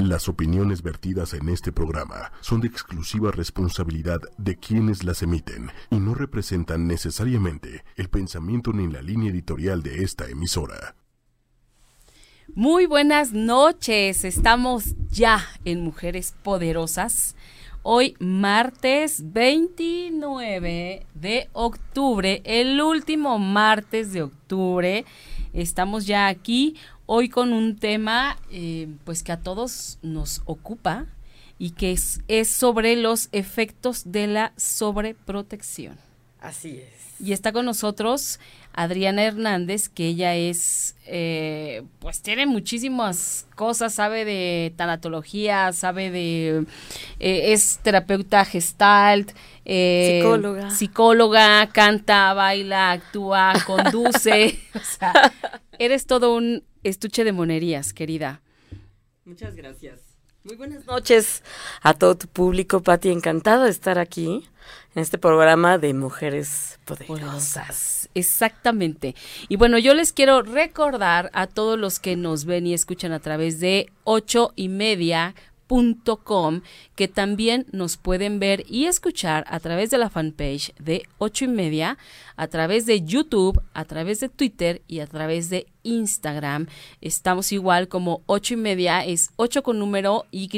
Las opiniones vertidas en este programa son de exclusiva responsabilidad de quienes las emiten y no representan necesariamente el pensamiento ni la línea editorial de esta emisora. Muy buenas noches, estamos ya en Mujeres Poderosas. Hoy martes 29 de octubre, el último martes de octubre. Estamos ya aquí hoy con un tema eh, pues que a todos nos ocupa y que es, es sobre los efectos de la sobreprotección. Así es. Y está con nosotros Adriana Hernández, que ella es, eh, pues tiene muchísimas cosas, sabe de tanatología, sabe de, eh, es terapeuta gestalt, psicóloga. psicóloga, canta, baila, actúa, conduce. o sea, eres todo un estuche de monerías, querida. Muchas gracias. Muy buenas noches a todo tu público, Pati. Encantada de estar aquí en este programa de Mujeres Poderosas. Exactamente. Y bueno, yo les quiero recordar a todos los que nos ven y escuchan a través de ocho y media que también nos pueden ver y escuchar a través de la fanpage de ocho y media, a través de YouTube, a través de Twitter y a través de Instagram. Estamos igual como ocho y media, es ocho con número Y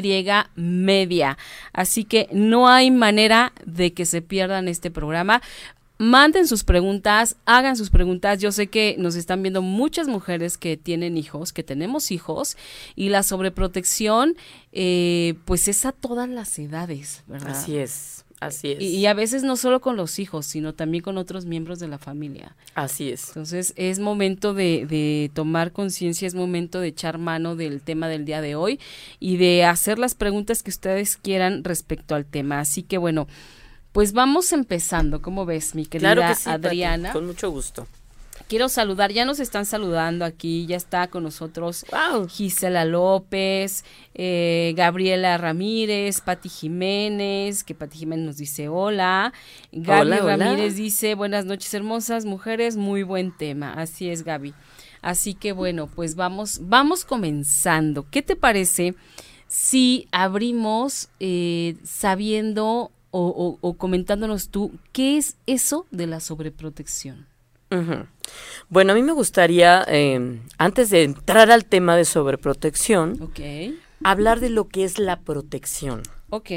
media. Así que no hay manera de que se pierdan este programa manden sus preguntas, hagan sus preguntas. Yo sé que nos están viendo muchas mujeres que tienen hijos, que tenemos hijos, y la sobreprotección, eh, pues es a todas las edades, ¿verdad? Así es. Así es. Y, a veces no solo con los hijos, sino también con otros miembros de la familia. Así es. Entonces es momento de, de tomar conciencia, es momento de echar mano del tema del día de hoy y de hacer las preguntas que ustedes quieran respecto al tema. Así que bueno, pues vamos empezando, ¿cómo ves, mi querida Adriana? con mucho gusto. Quiero saludar, ya nos están saludando aquí, ya está con nosotros Gisela López, eh, Gabriela Ramírez, Pati Jiménez, que Pati Jiménez nos dice hola. Gaby Ramírez dice buenas noches hermosas mujeres, muy buen tema. Así es, Gaby. Así que bueno, pues vamos, vamos comenzando. ¿Qué te parece si abrimos eh, sabiendo o, comentándonos tú, ¿qué es eso de la sobreprotección? Bueno, a mí me gustaría, em, antes de entrar al tema de sobreprotección, hablar de lo que es la protección. Ok.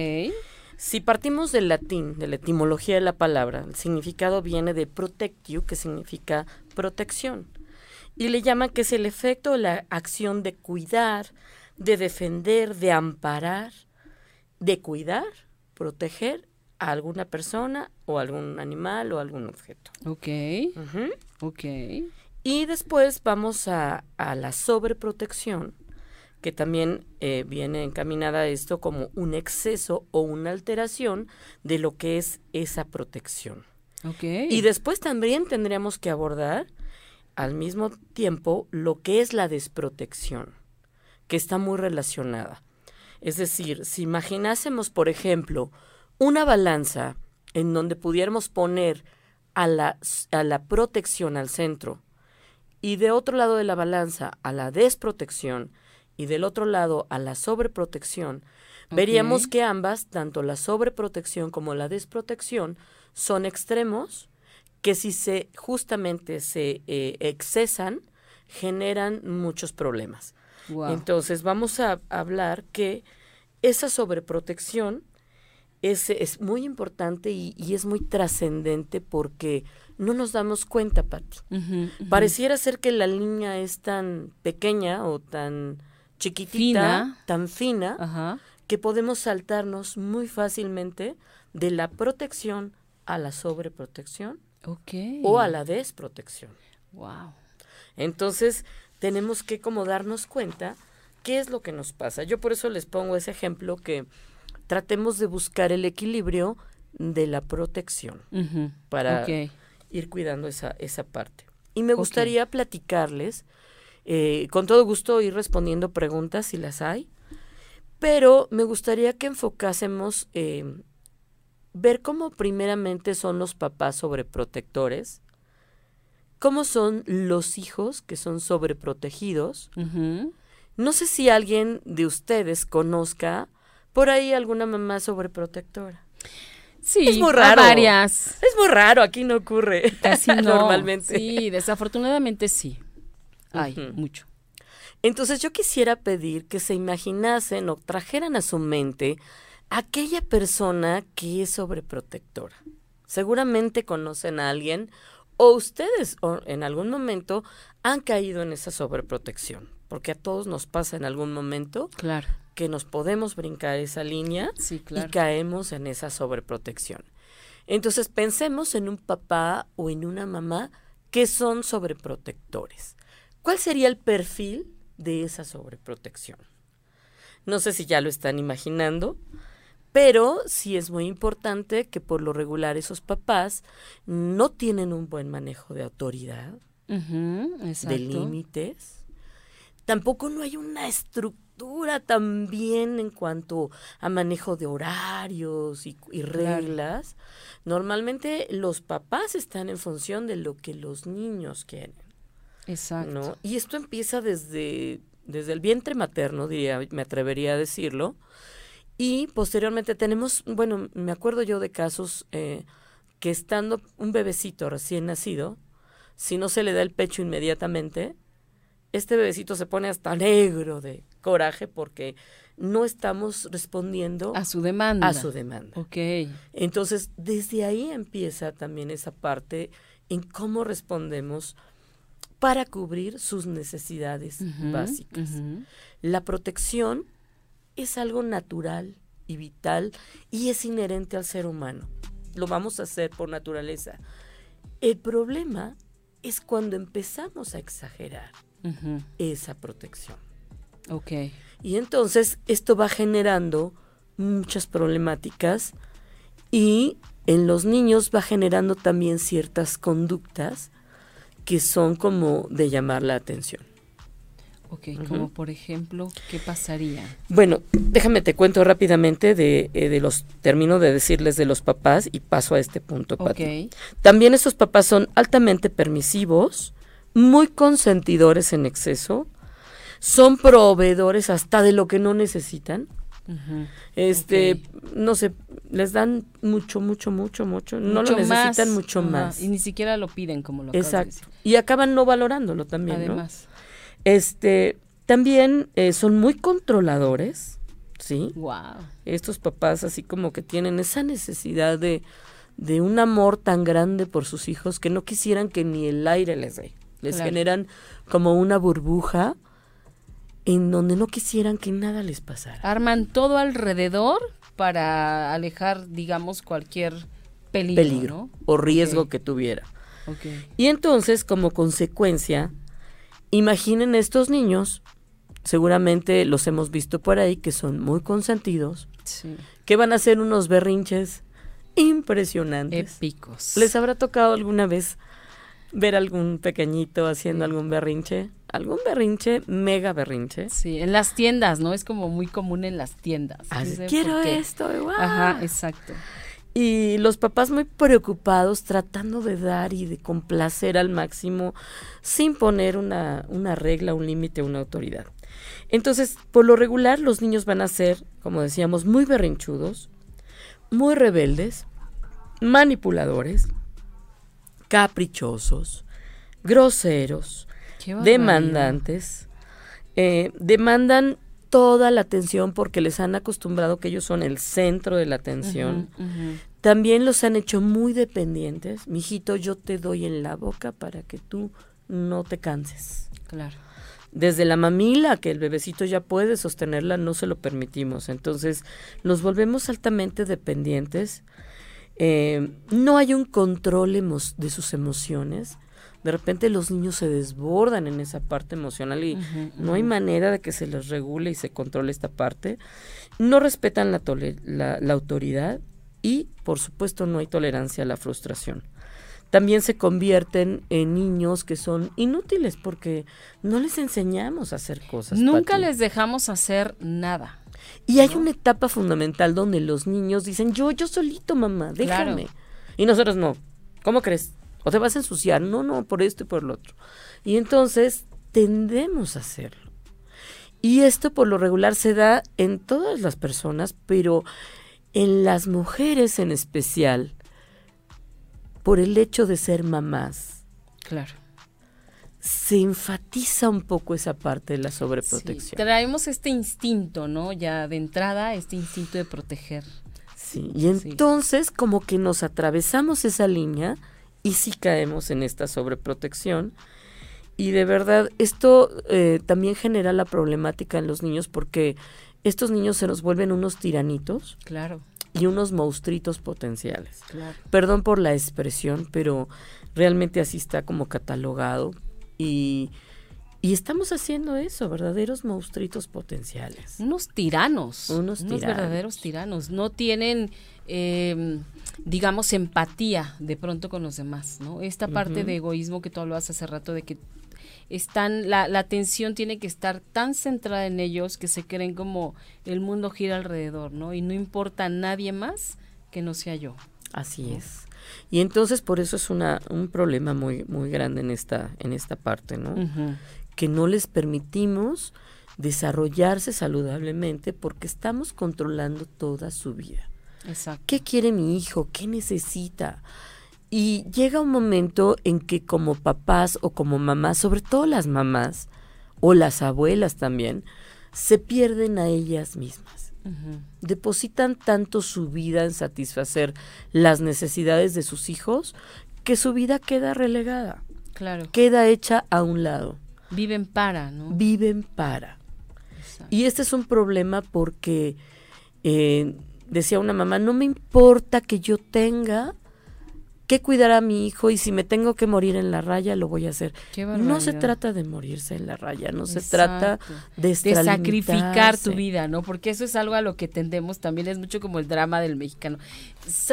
Si partimos del latín, de la etimología de la palabra, el significado viene de protectio, que significa protección. Y le llaman que es el efecto de la acción de cuidar, de defender, de amparar, de cuidar proteger a alguna persona o algún animal o algún objeto. Ok. Ok. Y después vamos a, a la sobreprotección, que también eh, viene encaminada a esto como un exceso o una alteración de lo que es esa protección. Ok. Y después también tendríamos que abordar al mismo tiempo lo que es la desprotección, que está muy relacionada. Es decir, si imaginásemos, por ejemplo, una balanza en donde pudiéramos poner a la, a la protección al centro y de otro lado de la balanza a la desprotección y del otro lado a la sobreprotección, veríamos que ambas, tanto la sobreprotección como la desprotección, son extremos que si se justamente se eh, excesan, generan muchos problemas. Entonces vamos a hablar que esa sobreprotección es, es muy importante y, es muy trascendente porque no nos damos cuenta, Patti. Pareciera ser que la línea es tan pequeña o tan chiquitita, tan fina, que podemos saltarnos muy fácilmente de la protección a la sobreprotección o a la desprotección. Wow. Entonces, tenemos que como darnos cuenta qué es lo que nos pasa. Yo por eso les pongo ese ejemplo que tratemos de buscar el equilibrio de la protección para ir cuidando esa, esa parte. Y me gustaría platicarles, eh, con todo gusto ir respondiendo preguntas si las hay, pero me gustaría que enfocásemos eh, ver cómo primeramente son los papás sobreprotectores, cómo son los hijos que son sobreprotegidos No sé si alguien de ustedes conozca por ahí alguna mamá sobreprotectora. Sí, Es muy raro. varias. Es muy raro, aquí no ocurre. Casi no. Normalmente. Sí, desafortunadamente sí. Hay mucho. Entonces yo quisiera pedir que se imaginasen o trajeran a su mente aquella persona que es sobreprotectora. Seguramente conocen a alguien o ustedes en algún momento han caído en esa sobreprotección, porque a todos nos pasa en algún momento Claro. que nos podemos brincar esa línea Sí, y caemos en esa sobreprotección. Entonces pensemos en un papá o en una mamá que son sobreprotectores. ¿Cuál sería el perfil de esa sobreprotección? No sé si ya lo están imaginando, pero sí es muy importante que por lo regular esos papás no tienen un buen manejo de autoridad, de límites. Tampoco no hay una estructura también en cuanto a manejo de horarios y, y Claro. reglas. Normalmente los papás están en función de lo que los niños quieren, Exacto. ¿no? Y esto empieza desde, desde el vientre materno, diría, me atrevería a decirlo. Y posteriormente tenemos, bueno, me acuerdo yo de casos eh, que estando un bebecito recién nacido, si no se le da el pecho inmediatamente, este bebecito se pone hasta negro de coraje porque no estamos respondiendo A su demanda. a su demanda. Ok. Entonces, desde ahí empieza también esa parte en cómo respondemos para cubrir sus necesidades básicas. La protección es algo natural y vital y es inherente al ser humano. Lo vamos a hacer por naturaleza. El problema es cuando empezamos a exagerar esa protección. Ok. Y entonces esto va generando muchas problemáticas y en los niños va generando también ciertas conductas que son como de llamar la atención. Ok, como por ejemplo, ¿qué pasaría? Bueno, déjame te cuento rápidamente de, eh, de los, termino de decirles de los papás y paso a este punto, Pati. Ok. También estos papás son altamente permisivos, muy consentidores en exceso, son proveedores hasta de lo que no necesitan. Este, no sé, les dan mucho, mucho, mucho, mucho. No Mucho lo necesitan más. mucho más. Y ni siquiera lo piden como lo de Exacto. decir. Y acaban no valorándolo también, ¿no? Este, también eh, son muy controladores, ¿sí? Wow. Estos papás así como que tienen esa necesidad de, de un amor tan grande por sus hijos que no quisieran que ni el aire les dé. Les Claro. generan como una burbuja en donde no quisieran que nada les pasara. Arman todo alrededor para alejar, digamos, cualquier peligro. peligro ¿no? o riesgo que tuviera. Ok. Y entonces, como consecuencia, imaginen estos niños, seguramente los hemos visto por ahí, que son muy consentidos, Sí. que van a hacer unos berrinches impresionantes. Épicos. ¿Les habrá tocado alguna vez ver algún pequeñito haciendo algún berrinche? ¿Algún berrinche? Mega berrinche. Sí, en las tiendas, ¿no? Es como muy común en las tiendas. Así, No sé Quiero esto. ¡guau! Ajá, exacto. Y los papás muy preocupados tratando de dar y de complacer al máximo sin poner una, una regla, un límite, una autoridad. Entonces, por lo regular, los niños van a ser, como decíamos, muy berrinchudos, muy rebeldes, manipuladores, caprichosos, groseros, demandantes, eh, demandan toda la atención porque les han acostumbrado que ellos son el centro de la atención. También los han hecho muy dependientes. Mijito, yo te doy en la boca para que tú no te canses. Claro. Desde la mamila, que el bebecito ya puede sostenerla, no se lo permitimos. Entonces, nos volvemos altamente dependientes. Eh, no hay un control de sus emociones. De repente los niños se desbordan en esa parte emocional y no hay manera de que se les regule y se controle esta parte. No respetan la, tole- la, la autoridad y, por supuesto, no hay tolerancia a la frustración. También se convierten en niños que son inútiles porque no les enseñamos a hacer cosas. Nunca Pati. les dejamos hacer nada. Y hay una etapa fundamental donde los niños dicen, yo, yo solito, mamá, déjame. Claro. Y nosotros no. ¿Cómo crees? ¿O te vas a ensuciar? No, no, por esto y por lo otro. Y entonces tendemos a hacerlo. Y esto por lo regular se da en todas las personas, pero en las mujeres en especial, por el hecho de ser mamás. Claro. Se enfatiza un poco esa parte de la sobreprotección. Sí, traemos este instinto, ¿no? Ya de entrada, este instinto de proteger. Sí, y entonces como que nos atravesamos esa línea y sí caemos en esta sobreprotección. Y de verdad, esto eh, también genera la problemática en los niños porque estos niños se nos vuelven unos tiranitos. Claro. Y unos monstruitos potenciales. Claro. Perdón por la expresión, pero realmente así está como catalogado. Y, y estamos haciendo eso, verdaderos monstruitos potenciales. Unos tiranos. Unos, unos verdaderos tiranos. No tienen, eh, digamos, empatía de pronto con los demás, ¿no? Esta parte de egoísmo que tú hablabas hace rato, de que están, la, la atención tiene que estar tan centrada en ellos que se creen como el mundo gira alrededor, ¿no? Y no importa a nadie más que no sea yo. Así es. Y entonces por eso es una, un problema muy, muy grande en esta, en esta parte, ¿no? Que no les permitimos desarrollarse saludablemente porque estamos controlando toda su vida. Exacto. ¿Qué quiere mi hijo? ¿Qué necesita? Y llega un momento en que como papás o como mamás, sobre todo las mamás o las abuelas también, se pierden a ellas mismas. Depositan tanto su vida en satisfacer las necesidades de sus hijos que su vida queda relegada. Claro. Queda hecha a un lado. Viven para, ¿no? Viven para. Exacto. Y este es un problema porque, eh, decía una mamá, no me importa que yo tenga que cuidar a mi hijo y si me tengo que morir en la raya, lo voy a hacer. No se trata de morirse en la raya, no Exacto. se trata de, de sacrificar tu vida, ¿no? Porque eso es algo a lo que tendemos también, es mucho como el drama del mexicano.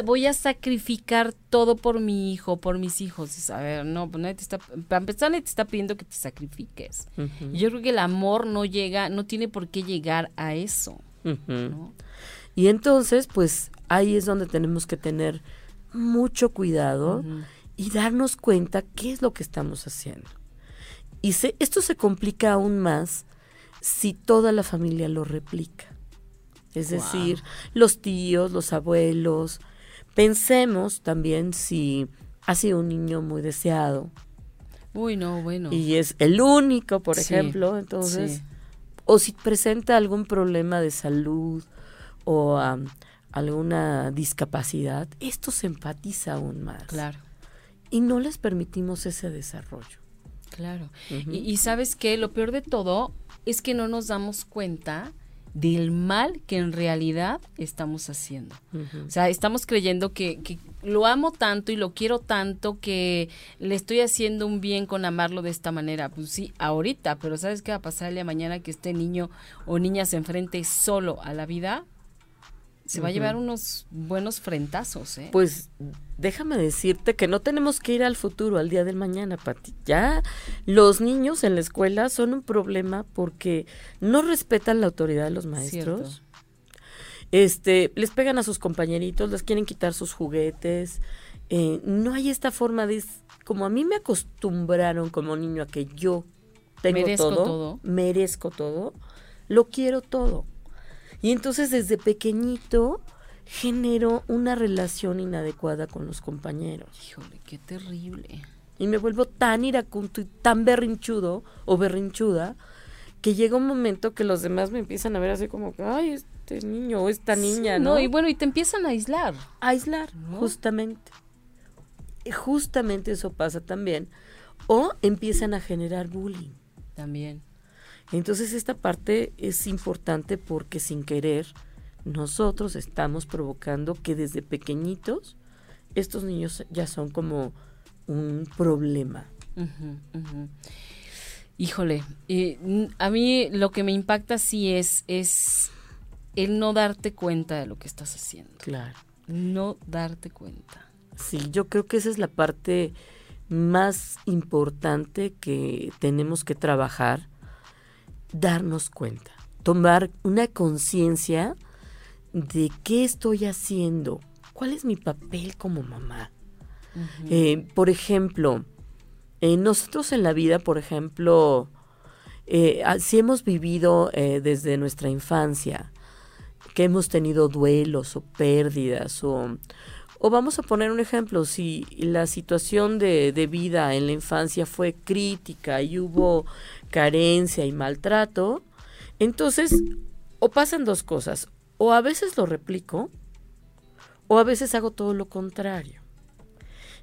Voy a sacrificar todo por mi hijo, por mis hijos. A ver, no, pues nadie te está, para empezar nadie te está pidiendo que te sacrifiques. Uh -huh. Yo creo que el amor no llega, no tiene por qué llegar a eso. Uh -huh. ¿no? Y entonces, pues ahí es donde tenemos que tener mucho cuidado uh -huh. y darnos cuenta qué es lo que estamos haciendo. Y se, esto se complica aún más si toda la familia lo replica. Es wow. decir, los tíos, los abuelos. Pensemos también si ha sido un niño muy deseado. Uy, no, bueno. Y es el único, por sí, ejemplo, entonces. Sí. O si presenta algún problema de salud o um, alguna discapacidad, esto se empatiza aún más. Claro. Y no les permitimos ese desarrollo. Claro. Uh -huh. y, y, sabes qué, lo peor de todo es que no nos damos cuenta del mal que en realidad estamos haciendo. Uh -huh. O sea, estamos creyendo que, que, lo amo tanto y lo quiero tanto que le estoy haciendo un bien con amarlo de esta manera. Pues sí, ahorita, pero ¿sabes qué va a pasar el día de mañana que este niño o niña se enfrente solo a la vida? Se va uh -huh. a llevar unos buenos frentazos. ¿eh? Pues déjame decirte que no tenemos que ir al futuro, al día del mañana, Pati. Ya los niños en la escuela son un problema porque no respetan la autoridad de los maestros. Cierto. Este, les pegan a sus compañeritos, les quieren quitar sus juguetes. Eh, no hay esta forma de, como a mí me acostumbraron como niño a que yo tengo merezco todo, todo, merezco todo, lo quiero todo. Y entonces desde pequeñito genero una relación inadecuada con los compañeros. Híjole, qué terrible. Y me vuelvo tan iracundo y tan berrinchudo o berrinchuda que llega un momento que los demás me empiezan a ver así como que, ay, este niño o esta niña, sí, ¿no? ¿no? Y bueno, y te empiezan a aislar. A aislar, ¿no? justamente. Justamente eso pasa también. O empiezan a generar bullying. También. Entonces esta parte es importante porque sin querer nosotros estamos provocando que desde pequeñitos estos niños ya son como un problema. Uh -huh, uh -huh. Híjole, eh, a mí lo que me impacta sí es, es el no darte cuenta de lo que estás haciendo. Claro. No darte cuenta. Sí, yo creo que esa es la parte más importante que tenemos que trabajar darnos cuenta, tomar una conciencia de qué estoy haciendo, cuál es mi papel como mamá. Uh -huh. eh, por ejemplo, eh, nosotros en la vida, por ejemplo, eh, ah, si hemos vivido desde nuestra infancia, que hemos tenido duelos o pérdidas o, o vamos a poner un ejemplo, si la situación de, de vida en la infancia fue crítica y hubo carencia y maltrato, entonces o pasan dos cosas, o a veces lo replico o a veces hago todo lo contrario.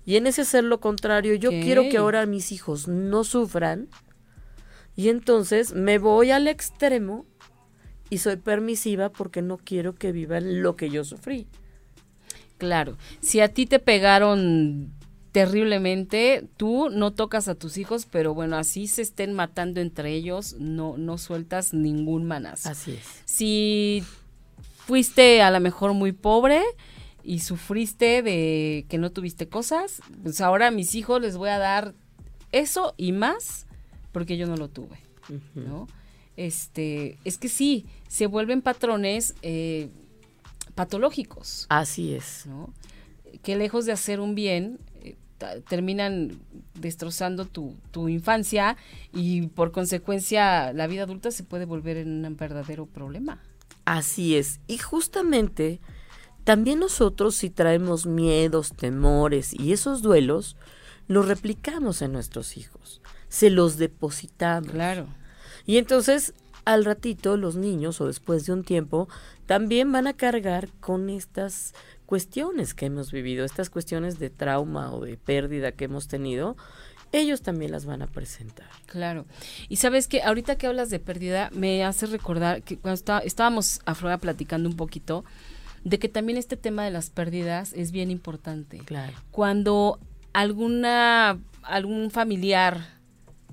Y en ese hacer lo contrario, yo quiero que ahora mis hijos no sufran. Y entonces me voy al extremo y soy permisiva porque no quiero que vivan lo que yo sufrí. Claro, si a ti te pegaron terriblemente, tú no tocas a tus hijos, pero bueno, así se estén matando entre ellos, no, no sueltas ningún manazo. Así es. Si fuiste a lo mejor muy pobre, y sufriste de que no tuviste cosas, pues ahora a mis hijos les voy a dar eso y más porque yo no lo tuve, ¿no? Este, es que sí, se vuelven patrones eh, patológicos. Así es. ¿no? Que lejos de hacer un bien, eh, terminan destrozando tu, tu, infancia y por consecuencia la vida adulta se puede volver en un verdadero problema. Así es. Y justamente también nosotros si traemos miedos, temores y esos duelos, los replicamos en nuestros hijos, se los depositamos. Claro. Y entonces al ratito los niños o después de un tiempo también van a cargar con estas cuestiones que hemos vivido, estas cuestiones de trauma o de pérdida que hemos tenido, ellos también las van a presentar. Claro. Y sabes que ahorita que hablas de pérdida, me hace recordar que cuando está, estábamos afuera platicando un poquito, de que también este tema de las pérdidas es bien importante. Claro. Cuando alguna algún familiar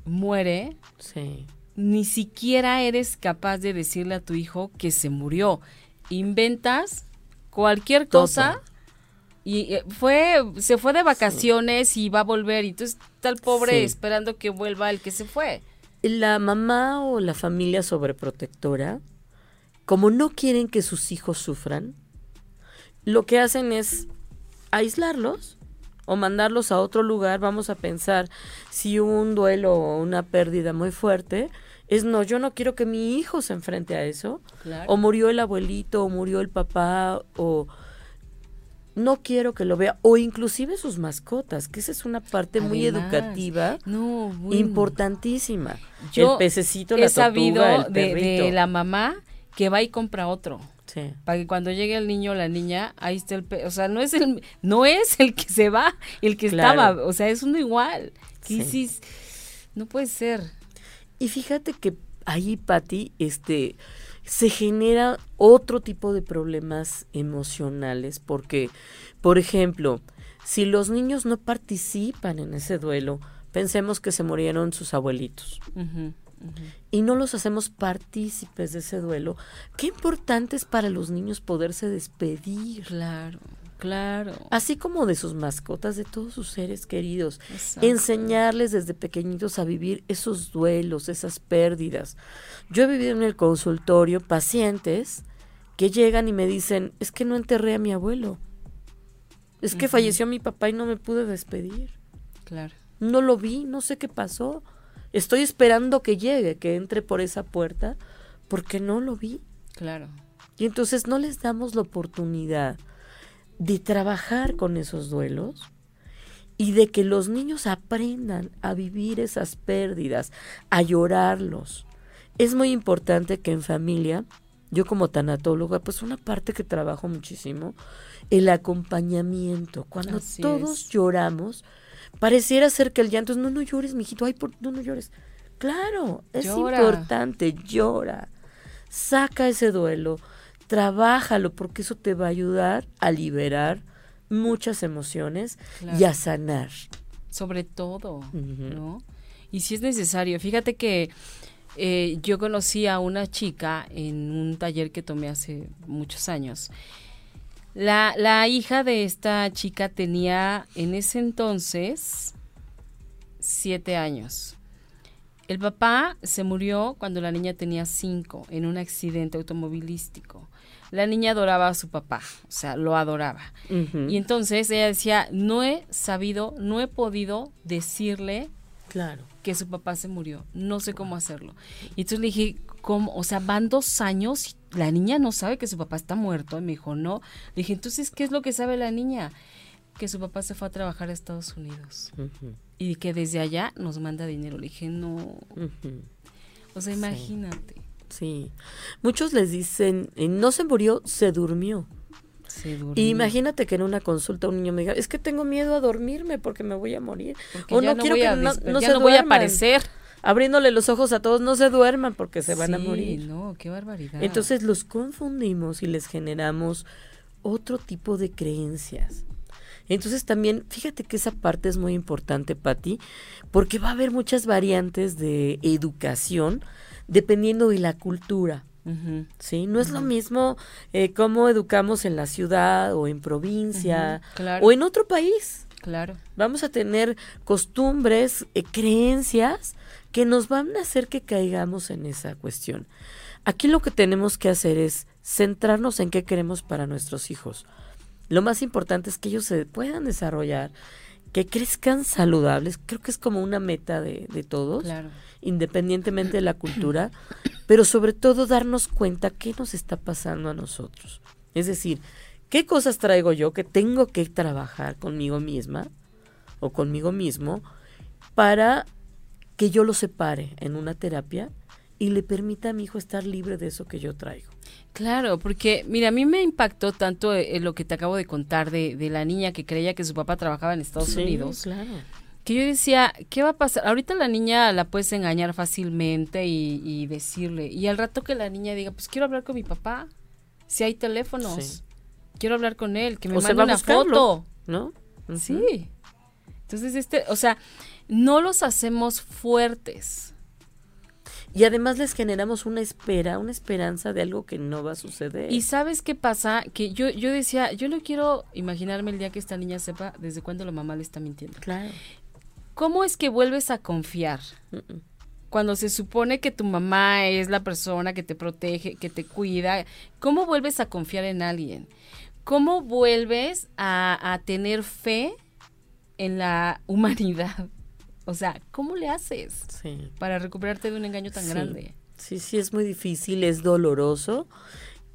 muere, sí. Ni siquiera eres capaz de decirle a tu hijo que se murió. Inventas cualquier cosa y eh, fue se fue de vacaciones y va a volver y entonces está el pobre esperando que vuelva el que se fue. La mamá o la familia sobreprotectora, como no quieren que sus hijos sufran, lo que hacen es aislarlos o mandarlos a otro lugar. Vamos a pensar si un duelo o una pérdida muy fuerte es no, yo no quiero que mi hijo se enfrente a eso. O murió el abuelito, o murió el papá, o no quiero que lo vea, o inclusive sus mascotas, que esa es una parte muy educativa, importantísima. Yo el pececito, la he sabido de la mamá que va y compra otro. Para que cuando llegue el niño o la niña, ahí esté el o sea, no es el no es el que se va, el que estaba, o sea, es uno igual. Sí. no puede ser. Y fíjate que ahí, Patti, este se genera otro tipo de problemas emocionales porque, por ejemplo, si los niños no participan en ese duelo, pensemos que se murieron sus abuelitos y no los hacemos partícipes de ese duelo, qué importante es para los niños poderse despedir. Claro. Claro. Así como de sus mascotas, de todos sus seres queridos. Enseñarles desde pequeñitos a vivir esos duelos, esas pérdidas. Yo he vivido en el consultorio pacientes que llegan y me dicen, es que no enterré a mi abuelo. Es que falleció mi papá y no me pude despedir. Claro. No lo vi, no sé qué pasó. Estoy esperando que llegue, que entre por esa puerta, porque no lo vi. Claro. Y entonces no les damos la oportunidad de trabajar con esos duelos y de que los niños aprendan a vivir esas pérdidas, a llorarlos. Es muy importante que en familia, yo como tanatóloga, pues una parte que trabajo muchísimo, el acompañamiento. Cuando todos lloramos, Pareciera ser que el llanto es, no, no llores, mijito, ay, por, no, no llores. Claro, es importante, llora. Saca ese duelo, trabájalo, porque eso te va a ayudar a liberar muchas emociones y a sanar. Sobre todo, ¿no? Y si es necesario, fíjate que eh, yo conocí a una chica en un taller que tomé hace muchos años la, la hija de esta chica tenía en ese entonces siete años. El papá se murió cuando la niña tenía cinco en un accidente automovilístico. La niña adoraba a su papá, o sea, lo adoraba. Y entonces ella decía, no he sabido, no he podido decirle Claro. que su papá se murió. No sé cómo hacerlo. Y entonces le dije, ¿cómo? O sea, van dos años y la niña no sabe que su papá está muerto. Y me dijo, no. Le dije, entonces, ¿qué es lo que sabe la niña? Que su papá se fue a trabajar a Estados Unidos. Y que desde allá nos manda dinero. Le dije, no. O sea, imagínate. Sí. Muchos les dicen, eh, no se murió, se durmió. Se durmió. Y imagínate que en una consulta un niño me diga, es que tengo miedo a dormirme porque me voy a morir. Porque o no quiero que no, desper- no ya se no voy a duerman". aparecer. Abriéndole los ojos a todos, no se duerman porque se van a Sí, morir. no, qué barbaridad. Entonces los confundimos y les generamos otro tipo de creencias. Entonces también, fíjate que esa parte es muy importante, Patti, porque va a haber muchas variantes de educación dependiendo de la cultura. ¿sí? No es lo mismo eh, cómo educamos en la ciudad o en provincia claro. o en otro país. Claro. Vamos a tener costumbres, eh, creencias que nos van a hacer que caigamos en esa cuestión. Aquí lo que tenemos que hacer es centrarnos en qué queremos para nuestros hijos. Lo más importante es que ellos se puedan desarrollar, que crezcan saludables. Creo que es como una meta de, de todos Claro. Independientemente de la cultura, pero sobre todo darnos cuenta qué nos está pasando a nosotros. Es decir, qué cosas traigo yo que tengo que trabajar conmigo misma o conmigo mismo para que yo lo separe en una terapia y le permita a mi hijo estar libre de eso que yo traigo. Claro, porque mira, a mí me impactó tanto eh, lo que te acabo de contar de, de la niña que creía que su papá trabajaba en Estados Sí, Unidos, claro. Que yo decía, ¿qué va a pasar? Ahorita la niña la puedes engañar fácilmente y, y decirle, y al rato que la niña diga, pues quiero hablar con mi papá, si hay teléfonos, Sí. quiero hablar con él, que me O mande una buscarlo. foto. ¿No? Sí. Entonces, este, o sea, no los hacemos fuertes. Y además les generamos una espera, una esperanza de algo que no va a suceder. Y sabes qué pasa, que yo, yo decía, yo no quiero imaginarme el día que esta niña sepa desde cuándo la mamá le está mintiendo. claro. ¿Cómo es que vuelves a confiar? Cuando se supone que tu mamá es la persona que te protege, que te cuida, ¿cómo vuelves a confiar en alguien? ¿Cómo vuelves a, a tener fe en la humanidad? O sea, ¿cómo le haces Sí. para recuperarte de un engaño tan Sí. grande? Sí, sí, es muy difícil, es doloroso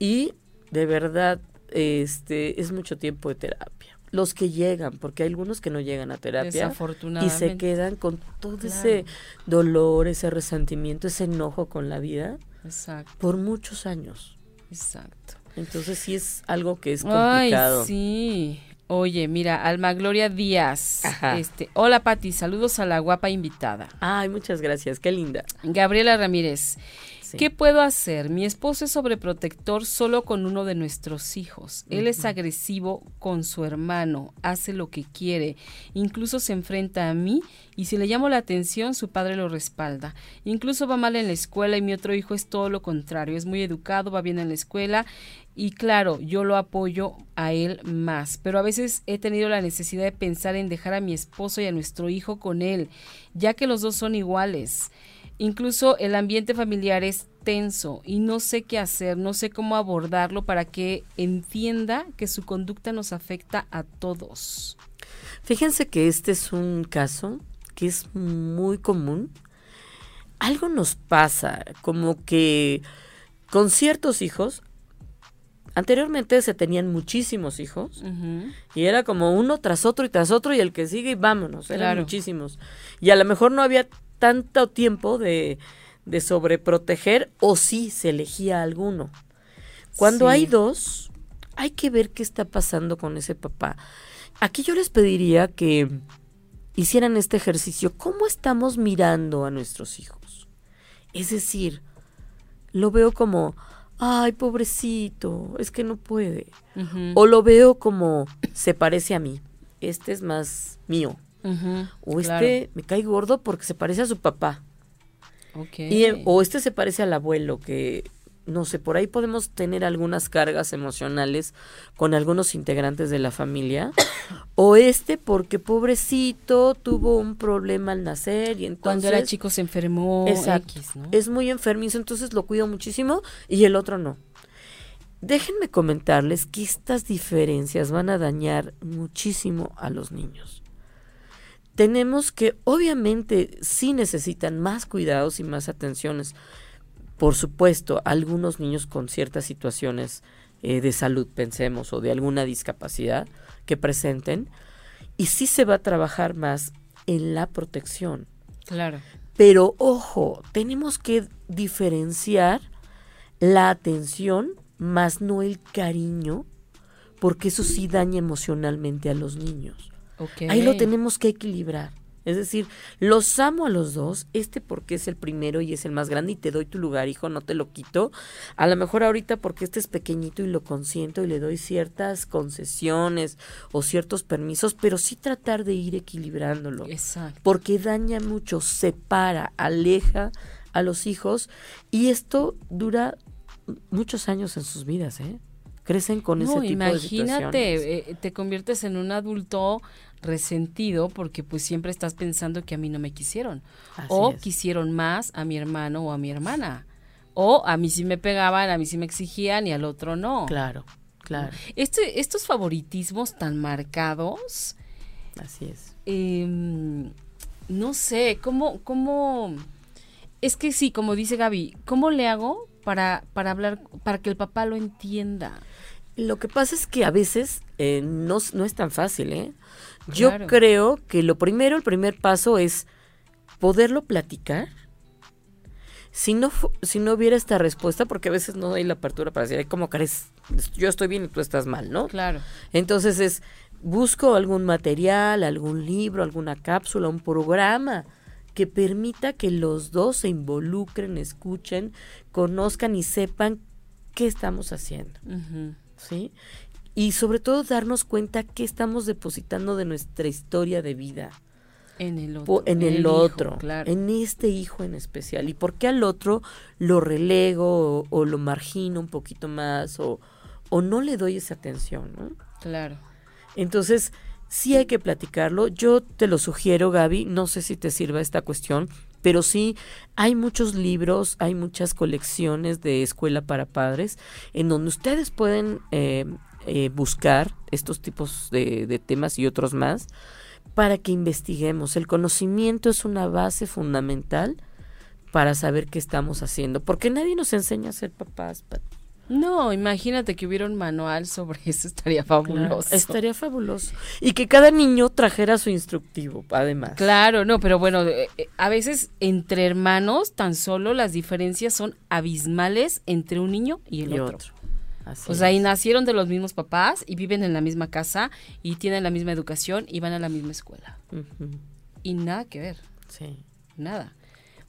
y de verdad este es mucho tiempo de terapia. Los que llegan, porque hay algunos que no llegan a terapia y se quedan con todo Claro. ese dolor, ese resentimiento, ese enojo con la vida Exacto, por muchos años. exacto. Entonces sí es algo que es complicado. Ay, sí. Oye, mira, Alma Gloria Díaz. Ajá. Este, hola Pati, saludos a la guapa invitada. Ay, muchas gracias, qué linda. Gabriela Ramírez. Sí. ¿Qué puedo hacer? Mi esposo es sobreprotector solo con uno de nuestros hijos. Él es agresivo con su hermano, hace lo que quiere, incluso se enfrenta a mí y si le llamo la atención su padre lo respalda. Incluso va mal en la escuela y mi otro hijo es todo lo contrario, es muy educado, va bien en la escuela y claro, yo lo apoyo a él más, pero a veces he tenido la necesidad de pensar en dejar a mi esposo y a nuestro hijo con él, ya que los dos son iguales. Incluso el ambiente familiar es tenso y no sé qué hacer, no sé cómo abordarlo para que entienda que su conducta nos afecta a todos. Fíjense que este es un caso que es muy común. Algo nos pasa, como que con ciertos hijos, anteriormente se tenían muchísimos hijos y era como uno tras otro y tras otro y el que sigue y vámonos, eran Claro. muchísimos. Y a lo mejor no había tanto tiempo de, de sobreproteger o sí se elegía alguno. Cuando Sí. hay dos, hay que ver qué está pasando con ese papá. Aquí yo les pediría que hicieran este ejercicio. ¿Cómo estamos mirando a nuestros hijos? Es decir, lo veo como, ay, pobrecito, es que no puede. O lo veo como, se parece a mí. Este es más mío. O Claro. este me cae gordo porque se parece a su papá. Y, eh, o este se parece al abuelo, que no sé, por ahí podemos tener algunas cargas emocionales con algunos integrantes de la familia. o este porque pobrecito tuvo un problema al nacer y entonces Cuando era chico se enfermó. Exacto. X, ¿no? es muy enfermizo, entonces lo cuido muchísimo y el otro no. Déjenme comentarles que estas diferencias van a dañar muchísimo a los niños. Tenemos que, obviamente, sí necesitan más cuidados y más atenciones. Por supuesto, algunos niños con ciertas situaciones eh, de salud, pensemos, o de alguna discapacidad que presenten, y sí se va a trabajar más en la protección. Claro. Pero ojo, tenemos que diferenciar la atención más no el cariño, porque eso sí daña emocionalmente a los niños. Ahí lo tenemos que equilibrar. Es decir, los amo a los dos, este porque es el primero y es el más grande y te doy tu lugar, hijo, no te lo quito. A lo mejor ahorita porque este es pequeñito y lo consiento y le doy ciertas concesiones o ciertos permisos, pero sí tratar de ir equilibrándolo. Exacto. Porque daña mucho, separa, aleja a los hijos y esto dura muchos años en sus vidas, ¿eh? Crecen con ese tipo imagínate, de situaciones. Imagínate, eh, te conviertes en un adulto resentido porque pues siempre estás pensando que a mí no me quisieron o quisieron más a mi hermano o a mi hermana o a mí sí me pegaban, a mí sí me exigían y al otro no. Claro, claro. Este, estos favoritismos tan marcados. Así es. Em, no sé, ¿cómo, cómo... Es que sí, como dice Gaby, ¿cómo le hago para, para hablar, para que el papá lo entienda? Lo que pasa es que a veces eh, no, no es tan fácil, ¿eh? Yo creo que lo primero, el primer paso es poderlo platicar. Si no, si no hubiera esta respuesta, porque a veces no hay la apertura para decir, ¿cómo crees? Yo estoy bien y tú estás mal, ¿no? Claro. Entonces es, busco algún material, algún libro, alguna cápsula, un programa que permita que los dos se involucren, escuchen, conozcan y sepan qué estamos haciendo. ¿Sí? y sobre todo darnos cuenta que estamos depositando de nuestra historia de vida. En el otro. En, el, otro, en este hijo en especial. ¿Y por qué al otro lo relego o, lo margino un poquito más o, o, no le doy esa atención? ¿no? Claro. Entonces, sí hay que platicarlo. Yo te lo sugiero, Gaby, no sé si te sirva esta cuestión, pero sí hay muchos libros, hay muchas colecciones de escuela para padres en donde ustedes pueden eh, eh, buscar estos tipos de, temas y otros más para que investiguemos. El conocimiento es una base fundamental para saber qué estamos haciendo, porque nadie nos enseña a ser papás. No, imagínate que hubiera un manual sobre eso, estaría fabuloso. estaría fabuloso. Y que cada niño trajera su instructivo, además. Claro, no, pero bueno, eh, eh, a veces entre hermanos tan solo las diferencias son abismales entre un niño y el otro o sea, y nacieron de los mismos papás y viven en la misma casa y tienen la misma educación y van a la misma escuela. Y nada que ver. Sí. Nada.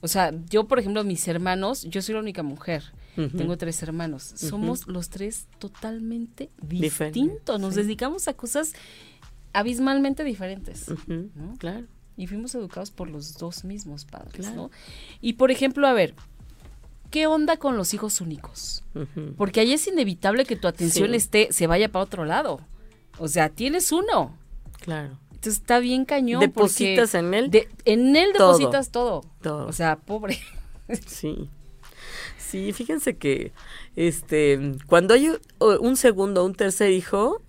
O sea, yo, por ejemplo, mis hermanos, yo soy la única mujer. Tengo tres hermanos. Somos los tres totalmente distintos. Nos dedicamos a cosas abismalmente diferentes. Claro. Y fuimos educados por los dos mismos padres, ¿no? Y por ejemplo, a ver, ¿qué onda con los hijos únicos? Porque ahí es inevitable que tu atención esté, se vaya para otro lado. O sea, tienes uno. Claro. Entonces está bien cañón. Depositas en él. en él depositas todo. todo. O sea, pobre. Sí. Sí, fíjense que este cuando hay un segundo, un tercer hijo,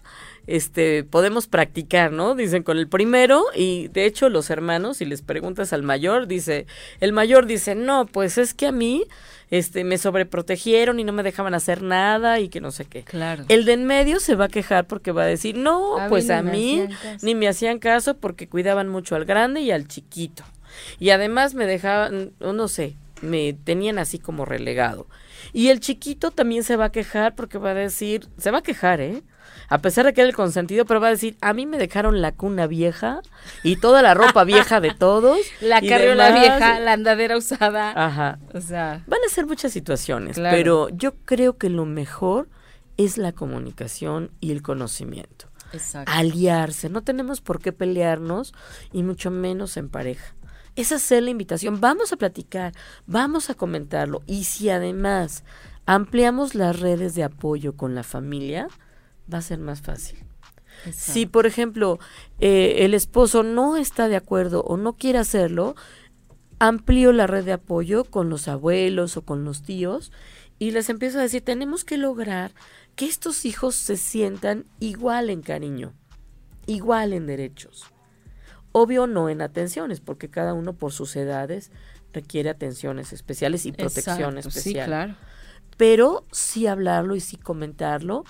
este, podemos practicar, ¿no? Dicen con el primero y de hecho los hermanos, si les preguntas al mayor, dice, el mayor dice, no, pues es que a mí, este, me sobreprotegieron y no me dejaban hacer nada y que no sé qué. Claro. El de en medio se va a quejar porque va a decir, no, pues a mí ni me hacían caso porque cuidaban mucho al grande y al chiquito. Y además me dejaban, no sé, me tenían así como relegado. Y el chiquito también se va a quejar porque va a decir, se va a quejar, ¿eh? a pesar de que era el consentido, pero va a decir, a mí me dejaron la cuna vieja y toda la ropa vieja de todos. La carriola vieja, la andadera usada. Ajá. O sea. Van a ser muchas situaciones, pero yo creo que lo mejor es la comunicación y el conocimiento. Exacto. Aliarse, no tenemos por qué pelearnos y mucho menos en pareja. Es hacer la invitación, vamos a platicar, vamos a comentarlo y si además ampliamos las redes de apoyo con la familia, va a ser más fácil. Si, por ejemplo, eh, el esposo no está de acuerdo o no quiere hacerlo, amplío la red de apoyo con los abuelos o con los tíos y les empiezo a decir, tenemos que lograr que estos hijos se sientan igual en cariño, igual en derechos. Obvio no en atenciones, porque cada uno por sus edades requiere atenciones especiales y protección Exacto, especial. Sí, claro. Pero sí hablarlo y sí comentarlo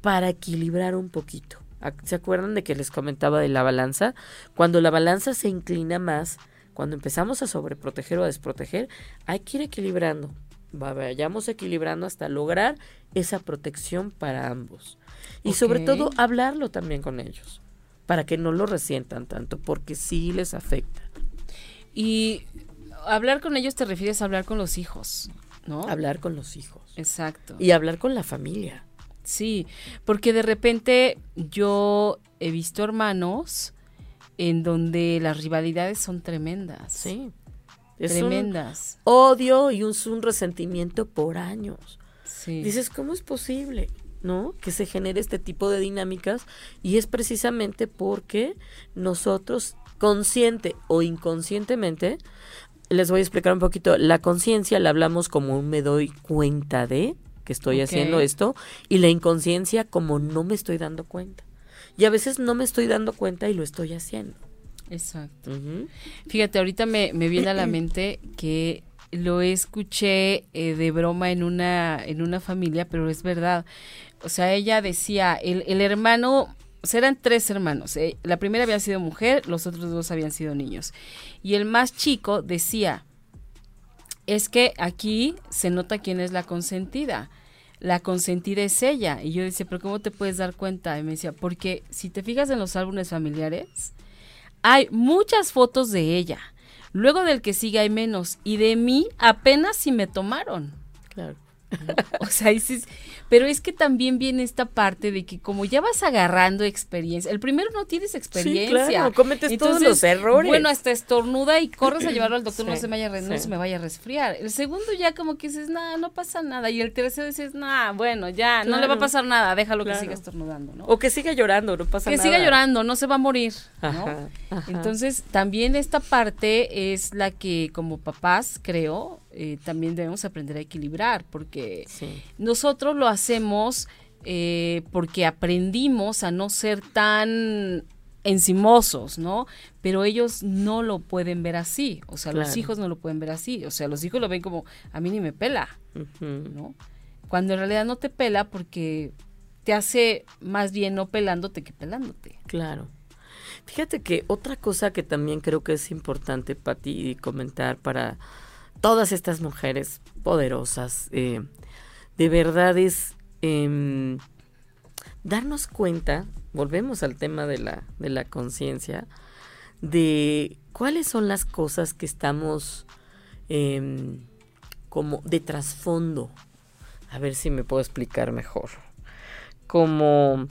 para equilibrar un poquito. ¿Se acuerdan de que les comentaba de la balanza? Cuando la balanza se inclina más, cuando empezamos a sobreproteger o a desproteger, hay que ir equilibrando. Va- Vayamos equilibrando hasta lograr esa protección para ambos. Y sobre todo hablarlo también con ellos, para que no lo resientan tanto, porque sí les afecta. Y hablar con ellos te refieres a hablar con los hijos, ¿no? Hablar con los hijos. Exacto. Y hablar con la familia. Sí, porque de repente yo he visto hermanos en donde las rivalidades son tremendas. Sí. Es un tremendas. odio y un, un resentimiento por años. Sí. Dices, ¿cómo es posible? ¿No? Que se genere este tipo de dinámicas y es precisamente porque nosotros, consciente o inconscientemente, les voy a explicar un poquito, la conciencia la hablamos como un me doy cuenta de que estoy haciendo esto y la inconsciencia como no me estoy dando cuenta. Y a veces no me estoy dando cuenta y lo estoy haciendo. Exacto. Fíjate, ahorita me, me viene a la mente que lo escuché eh, de broma en una, en una familia, pero es verdad. O sea, ella decía, el, el hermano, o sea, eran tres hermanos. eh, la primera había sido mujer, los otros dos habían sido niños. Y el más chico decía, es que aquí se nota quién es la consentida. La consentida es ella. Y yo decía, pero ¿cómo te puedes dar cuenta? Y me decía, porque si te fijas en los álbumes familiares, hay muchas fotos de ella. Luego del que sigue hay menos. Y de mí apenas si me tomaron. Claro. O sea, dices, pero es que también viene esta parte de que como ya vas agarrando experiencia, el primero no tienes experiencia. claro, cometes todos los errores. Bueno, hasta estornuda y corres a llevarlo al doctor, no, se me vaya, no sí. se me vaya a resfriar. El segundo ya como que dices, nada, no pasa nada. Y el tercero dices, nada, bueno, ya, no le va a pasar nada, déjalo Claro. que siga estornudando, ¿no? O que siga llorando, no pasa que nada. siga llorando, no se va a morir, ¿no? Ajá, ajá. Entonces, también esta parte es la que como papás, creo, eh, también debemos aprender a equilibrar, porque Sí. nosotros lo hacemos eh, porque aprendimos a no ser tan encimosos, ¿no? Pero ellos no lo pueden ver así, o sea, los hijos no lo pueden ver así, o sea, los hijos lo ven como, a mí ni me pela. ¿no? Cuando en realidad no te pela porque te hace más bien no pelándote que pelándote. Claro. Fíjate que otra cosa que también creo que es importante, Pati, comentar para todas estas mujeres poderosas, eh, de verdad es em, darnos cuenta, volvemos al tema de la, de la conciencia, de cuáles son las cosas que estamos em, como de trasfondo. A ver si me puedo explicar mejor. Como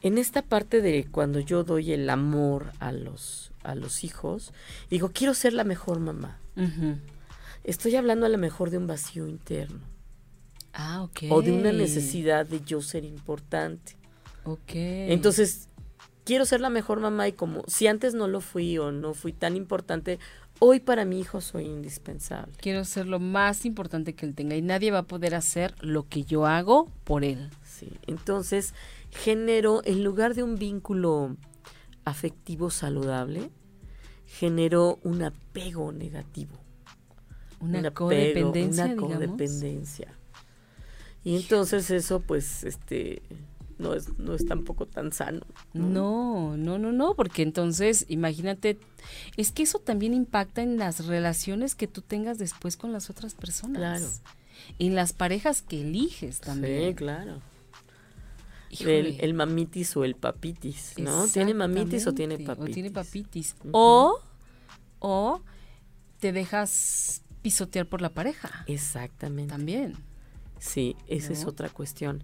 en esta parte de cuando yo doy el amor a los, a los hijos, digo, quiero ser la mejor mamá. Estoy hablando a lo mejor de un vacío interno Ah, ok. o de una necesidad de yo ser importante. Ok. Entonces, quiero ser la mejor mamá y como si antes no lo fui o no fui tan importante, hoy para mi hijo soy indispensable. quiero ser lo más importante que él tenga y nadie va a poder hacer lo que yo hago por él. Sí. Entonces, genero, en lugar de un vínculo afectivo saludable, genero un apego negativo. Una un apego, codependencia, una digamos. codependencia. Y entonces eso pues este no es no es tampoco tan sano. No, no, no, no, porque entonces, imagínate, es que eso también impacta en las relaciones que tú tengas después con las otras personas. Claro. En las parejas que eliges también. Sí, claro. El, el mamitis o el papitis, ¿no? ¿Tiene mamitis o tiene papitis? O tiene papitis. O, o te dejas pisotear por la pareja. Exactamente. También. Sí, esa es otra cuestión.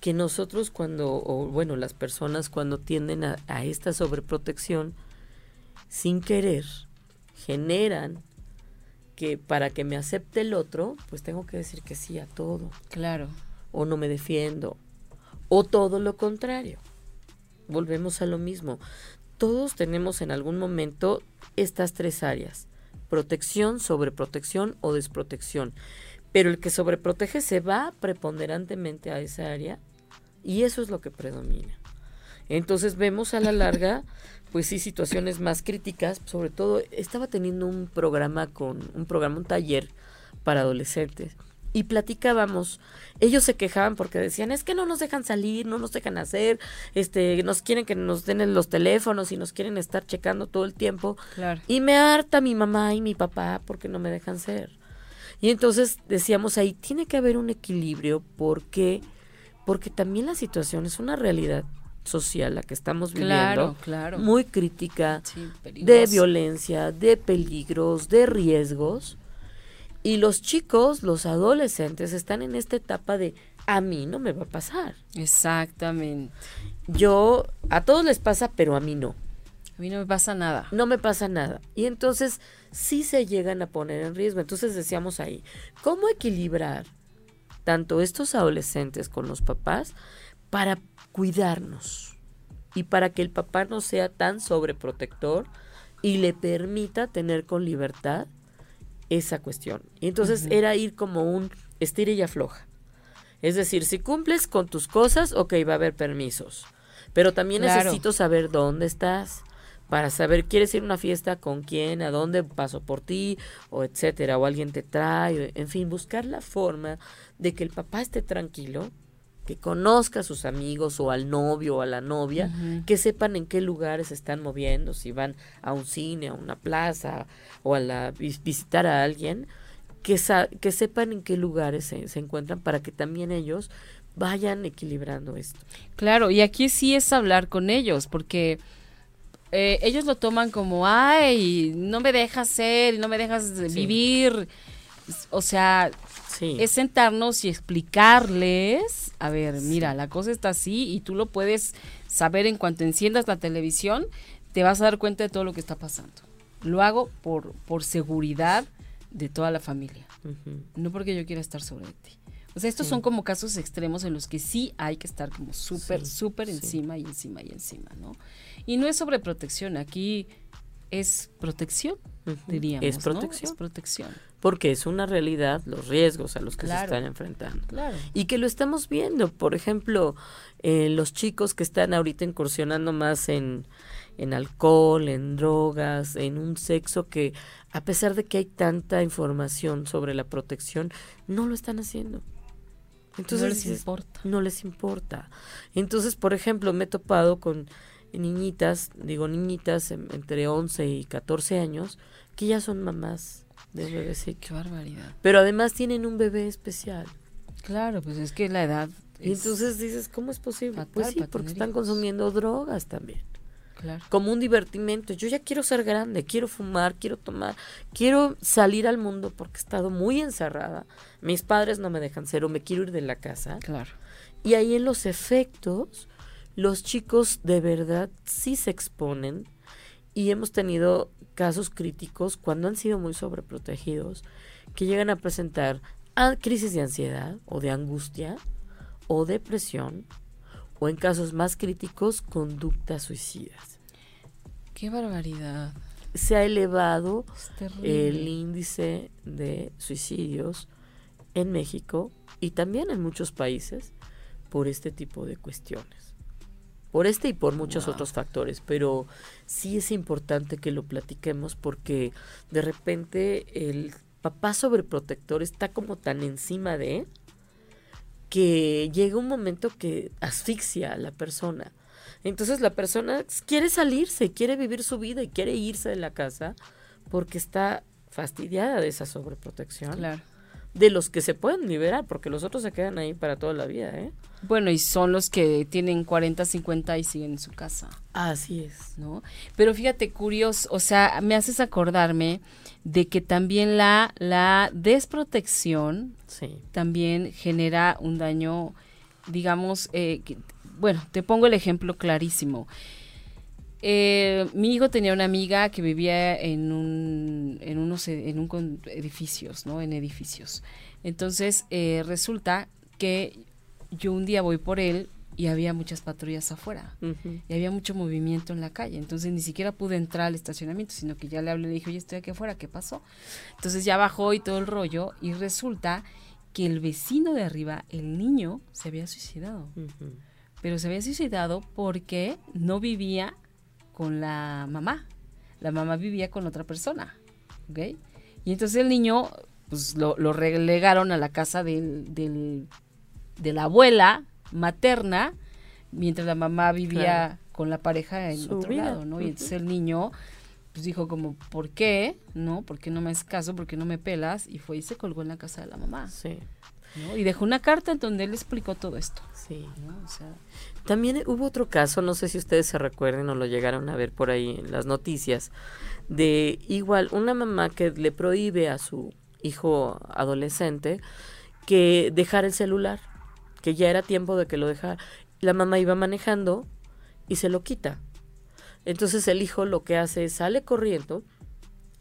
Que nosotros cuando, o bueno, las personas cuando tienden a, a esta sobreprotección, sin querer, generan que para que me acepte el otro, pues tengo que decir que sí a todo, Claro. o no me defiendo, o todo lo contrario. Volvemos a lo mismo. Todos tenemos en algún momento estas tres áreas, protección, sobreprotección o desprotección. Pero el que sobreprotege se va preponderantemente a esa área y eso es lo que predomina. Entonces vemos a la larga, pues sí, situaciones más críticas, sobre todo estaba teniendo un programa con, un programa, un taller para adolescentes y platicábamos. Ellos se quejaban porque decían, es que no nos dejan salir, no nos dejan hacer, este, nos quieren que nos den los teléfonos y nos quieren estar checando todo el tiempo. Y me harta mi mamá y mi papá porque no me dejan ser. Y entonces decíamos ahí, tiene que haber un equilibrio porque, porque también la situación es una realidad social la que estamos viviendo, claro, muy crítica, de violencia, de peligros, de riesgos y los chicos, los adolescentes, están en esta etapa de a mí no me va a pasar. Exactamente. Yo, a todos les pasa, pero a mí no. A mí no me pasa nada. No me pasa nada. Y entonces sí se llegan a poner en riesgo. Entonces decíamos ahí, ¿cómo equilibrar tanto estos adolescentes con los papás para cuidarnos? Y para que el papá no sea tan sobreprotector y le permita tener con libertad esa cuestión. Y entonces era ir como un estira y afloja. Es decir, si cumples con tus cosas, ok, va a haber permisos. Pero también necesito saber dónde estás para saber, ¿quieres ir a una fiesta con quién? ¿A dónde paso por ti? O etcétera, o alguien te trae. En fin, buscar la forma de que el papá esté tranquilo que conozca a sus amigos o al novio o a la novia, que sepan en qué lugares están moviendo, si van a un cine, a una plaza o a la, visitar a alguien, que, que sepan en qué lugares se, se encuentran para que también ellos vayan equilibrando esto. Claro, y aquí sí es hablar con ellos, porque eh, ellos lo toman como, ay, no me dejas ser, no me dejas vivir. O sea, es sentarnos y explicarles, a ver, mira, la cosa está así y tú lo puedes saber en cuanto enciendas la televisión, te vas a dar cuenta de todo lo que está pasando. Lo hago por, por seguridad de toda la familia, no porque yo quiera estar sobre ti. O sea, estos son como casos extremos en los que sí hay que estar como súper, súper encima y encima y encima, ¿no? Y no es sobreprotección, aquí es protección, diríamos. Es protección. Es protección porque es una realidad los riesgos a los que se están enfrentando. Y que lo estamos viendo, por ejemplo, eh, los chicos que están ahorita incursionando más en, en alcohol, en drogas, en un sexo que a pesar de que hay tanta información sobre la protección, no lo están haciendo. Entonces, no les importa. No les importa. Entonces, por ejemplo, me he topado con niñitas, digo niñitas entre 11 y 14 años, que ya son mamás de bebé Qué barbaridad. Pero además tienen un bebé especial. Claro, pues es que la edad. Y entonces dices, ¿cómo es posible? pues sí, porque están consumiendo drogas también. Claro. Como un divertimento. Yo ya quiero ser grande, quiero fumar, quiero tomar, quiero salir al mundo porque he estado muy encerrada. Mis padres no me dejan ser o me quiero ir de la casa. Claro. Y ahí en los efectos, los chicos de verdad sí se exponen y hemos tenido casos críticos cuando han sido muy sobreprotegidos que llegan a presentar crisis de ansiedad o de angustia o depresión o en casos más críticos conductas suicidas. Qué barbaridad. Se ha elevado el índice de suicidios en México y también en muchos países por este tipo de cuestiones por este y por muchos otros factores, pero sí es importante que lo platiquemos porque de repente el papá sobreprotector está como tan encima de que llega un momento que asfixia a la persona. Entonces la persona quiere salirse, quiere vivir su vida y quiere irse de la casa porque está fastidiada de esa sobreprotección. Claro de los que se pueden liberar, porque los otros se quedan ahí para toda la vida, ¿eh? Bueno, y son los que tienen 40, 50 y siguen en su casa. Así es. ¿No? Pero fíjate, curioso, o sea, me haces acordarme de que también la, la desprotección también genera un daño, digamos, eh, bueno, te pongo el ejemplo clarísimo. Eh, mi hijo tenía una amiga que vivía en un, en unos en un edificios, ¿no? En edificios. Entonces eh, resulta que yo un día voy por él y había muchas patrullas afuera y había mucho movimiento en la calle. Entonces ni siquiera pude entrar al estacionamiento, sino que ya le hablé y le dije, oye, estoy aquí afuera, ¿qué pasó? Entonces ya bajó y todo el rollo y resulta que el vecino de arriba, el niño, se había suicidado pero se había suicidado porque no vivía con la mamá. La mamá vivía con otra persona. ¿Ok? Y entonces el niño, pues lo, lo relegaron a la casa del, del- de la abuela materna, mientras la mamá vivía Claro. con la pareja en Su otro vida. lado, ¿no? Y entonces el niño pues dijo como, ¿por qué? ¿No? ¿Por qué no me haces caso? ¿Por qué no me pelas? Y fue y se colgó en la casa de la mamá, Sí, ¿no? Y dejó una carta en donde él explicó todo esto, sí. ¿no? O sea, También hubo otro caso, no sé si ustedes se recuerden o lo llegaron a ver por ahí en las noticias, de igual una mamá que le prohíbe a su hijo adolescente que dejara el celular, que ya era tiempo de que lo dejara. La mamá iba manejando y se lo quita. Entonces el hijo lo que hace es sale corriendo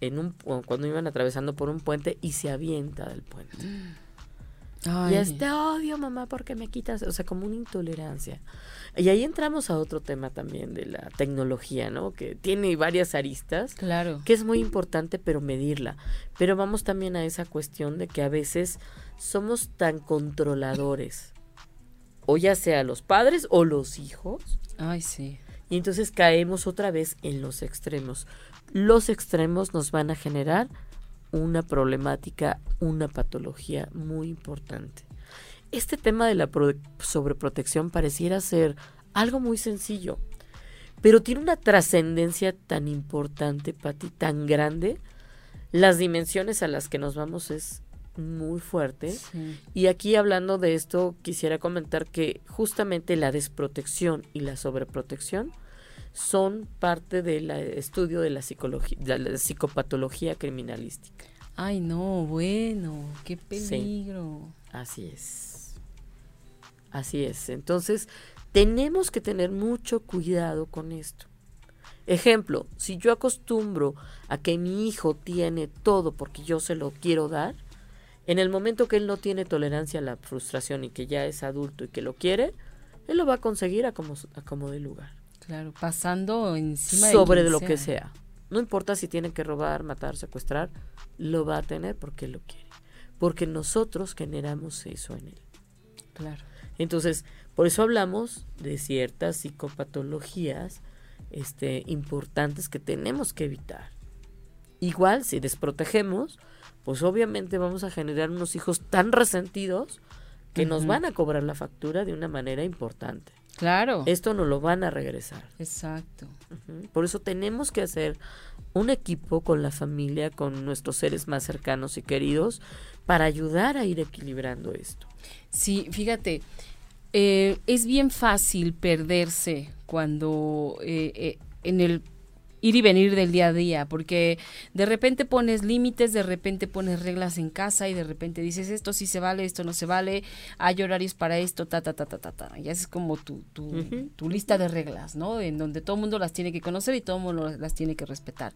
en un cuando iban atravesando por un puente y se avienta del puente. Y ay, este odio, mamá, porque me quitas, o sea, como una intolerancia. Y ahí entramos a otro tema también de la tecnología, ¿no? Que tiene varias aristas, claro. que es muy importante, pero medirla. Pero vamos también a esa cuestión de que a veces somos tan controladores, o ya sea los padres o los hijos, Ay, sí. y entonces caemos otra vez en los extremos. Los extremos nos van a generar una problemática, una patología muy importante. Este tema de la pro- sobreprotección pareciera ser algo muy sencillo, pero tiene una trascendencia tan importante, Pati, tan grande. Las dimensiones a las que nos vamos es muy fuerte. Sí. Y aquí hablando de esto, quisiera comentar que justamente la desprotección y la sobreprotección son parte del estudio de la psicología, de la psicopatología criminalística. Ay, no, bueno, qué peligro. Así es. Así es. Entonces, tenemos que tener mucho cuidado con esto. Ejemplo, si yo acostumbro a que mi hijo tiene todo porque yo se lo quiero dar, en el momento que él no tiene tolerancia a la frustración y que ya es adulto y que lo quiere, él lo va a conseguir a como, a como de lugar. Claro, pasando encima de Sobre quien lo que sea. No importa si tiene que robar, matar, secuestrar, lo va a tener porque lo quiere. Porque nosotros generamos eso en él. Claro. Entonces, por eso hablamos de ciertas psicopatologías este, importantes que tenemos que evitar. Igual, si desprotegemos, pues obviamente vamos a generar unos hijos tan resentidos que nos van a cobrar la factura de una manera importante. Claro. Esto no lo van a regresar. Exacto. Por eso tenemos que hacer un equipo con la familia, con nuestros seres más cercanos y queridos, para ayudar a ir equilibrando esto. Sí, fíjate, eh, es bien fácil perderse cuando eh, eh, en el ir y venir del día a día, porque de repente pones límites, de repente pones reglas en casa y de repente dices esto sí se vale, esto no se vale, hay horarios para esto, ta, ta, ta, ta, ta, ta. Y es como tu, tu, tu lista de reglas, ¿no? En donde todo el mundo las tiene que conocer y todo el mundo las tiene que respetar.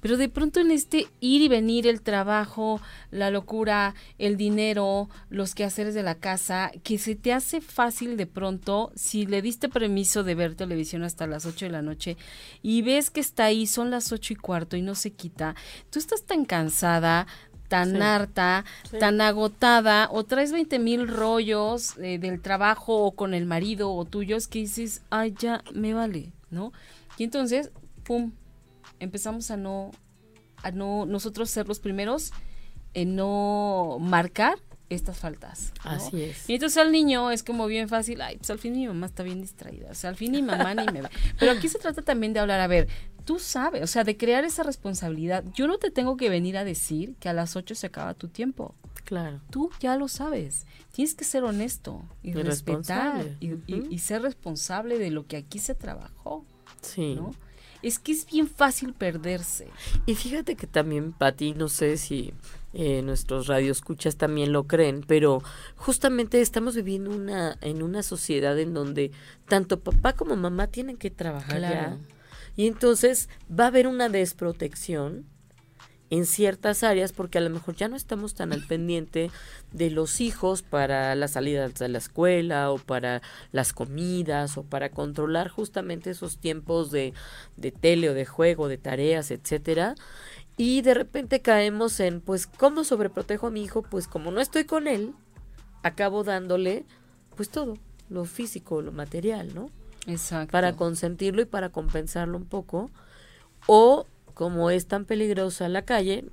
Pero de pronto en este ir y venir, el trabajo, la locura, el dinero, los quehaceres de la casa, que se te hace fácil de pronto, si le diste permiso de ver televisión hasta las 8 de la noche y ves que está ahí, son las ocho y cuarto y no se quita, tú estás tan cansada, tan Sí. harta, Sí. tan agotada, o traes 20 mil rollos eh, del trabajo o con el marido o tuyos que dices, ay, ya me vale, ¿no? Y entonces, pum, empezamos a no, a no, nosotros ser los primeros en no marcar estas faltas. ¿no? Así es. Y entonces al niño es como bien fácil, ay, pues al fin mi mamá está bien distraída, o sea, al fin mi mamá ni me ve. Pero aquí se trata también de hablar, a ver, tú sabes, o sea, de crear esa responsabilidad. Yo no te tengo que venir a decir que a las 8 se acaba tu tiempo. Claro. Tú ya lo sabes. Tienes que ser honesto y, Y respetar y ser responsable de lo que aquí se trabajó, Sí. ¿no? Es que es bien fácil perderse. Y fíjate que también, Pati, no sé si eh, nuestros radioescuchas también lo creen, pero justamente estamos viviendo una, en una sociedad en donde tanto papá como mamá tienen que trabajar Claro. ya. Y entonces va a haber una desprotección en ciertas áreas porque a lo mejor ya no estamos tan al pendiente de los hijos para las salidas de la escuela o para las comidas o para controlar justamente esos tiempos de, de tele o de juego, de tareas, etcétera. Y de repente caemos en, pues, ¿cómo sobreprotejo a mi hijo? Pues como no estoy con él, acabo dándole, pues todo, lo físico, lo material, ¿no? Exacto. Para consentirlo y para compensarlo un poco. O como es tan peligrosa la calle,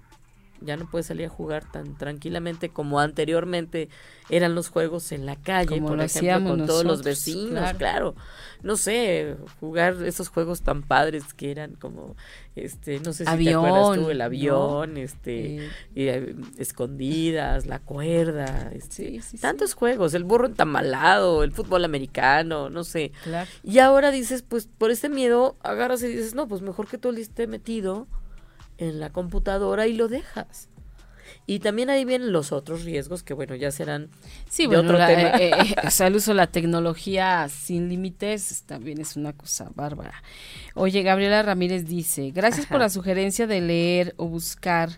ya no puede salir a jugar tan tranquilamente como anteriormente eran los juegos en la calle, Como por lo ejemplo, con todos los vecinos, claro. claro. No sé, jugar esos juegos tan padres que eran como, este, no sé si te acuerdas tú, Avión, el ¿no? avión, este, Eh, y, eh, escondidas, la cuerda, este, Sí, sí, sí. tantos juegos, el burro entamalado, el fútbol americano, no sé. claro. Y ahora dices, pues por ese miedo agarras y dices, no, pues mejor que tú esté metido en la computadora y lo dejas. Y también ahí vienen los otros riesgos que, bueno, ya serán Sí, de bueno, otro la- tema. eh, eh, o sea, el uso de la tecnología sin límites también es una cosa bárbara. Oye, Gabriela Ramírez dice, gracias por la sugerencia de leer o buscar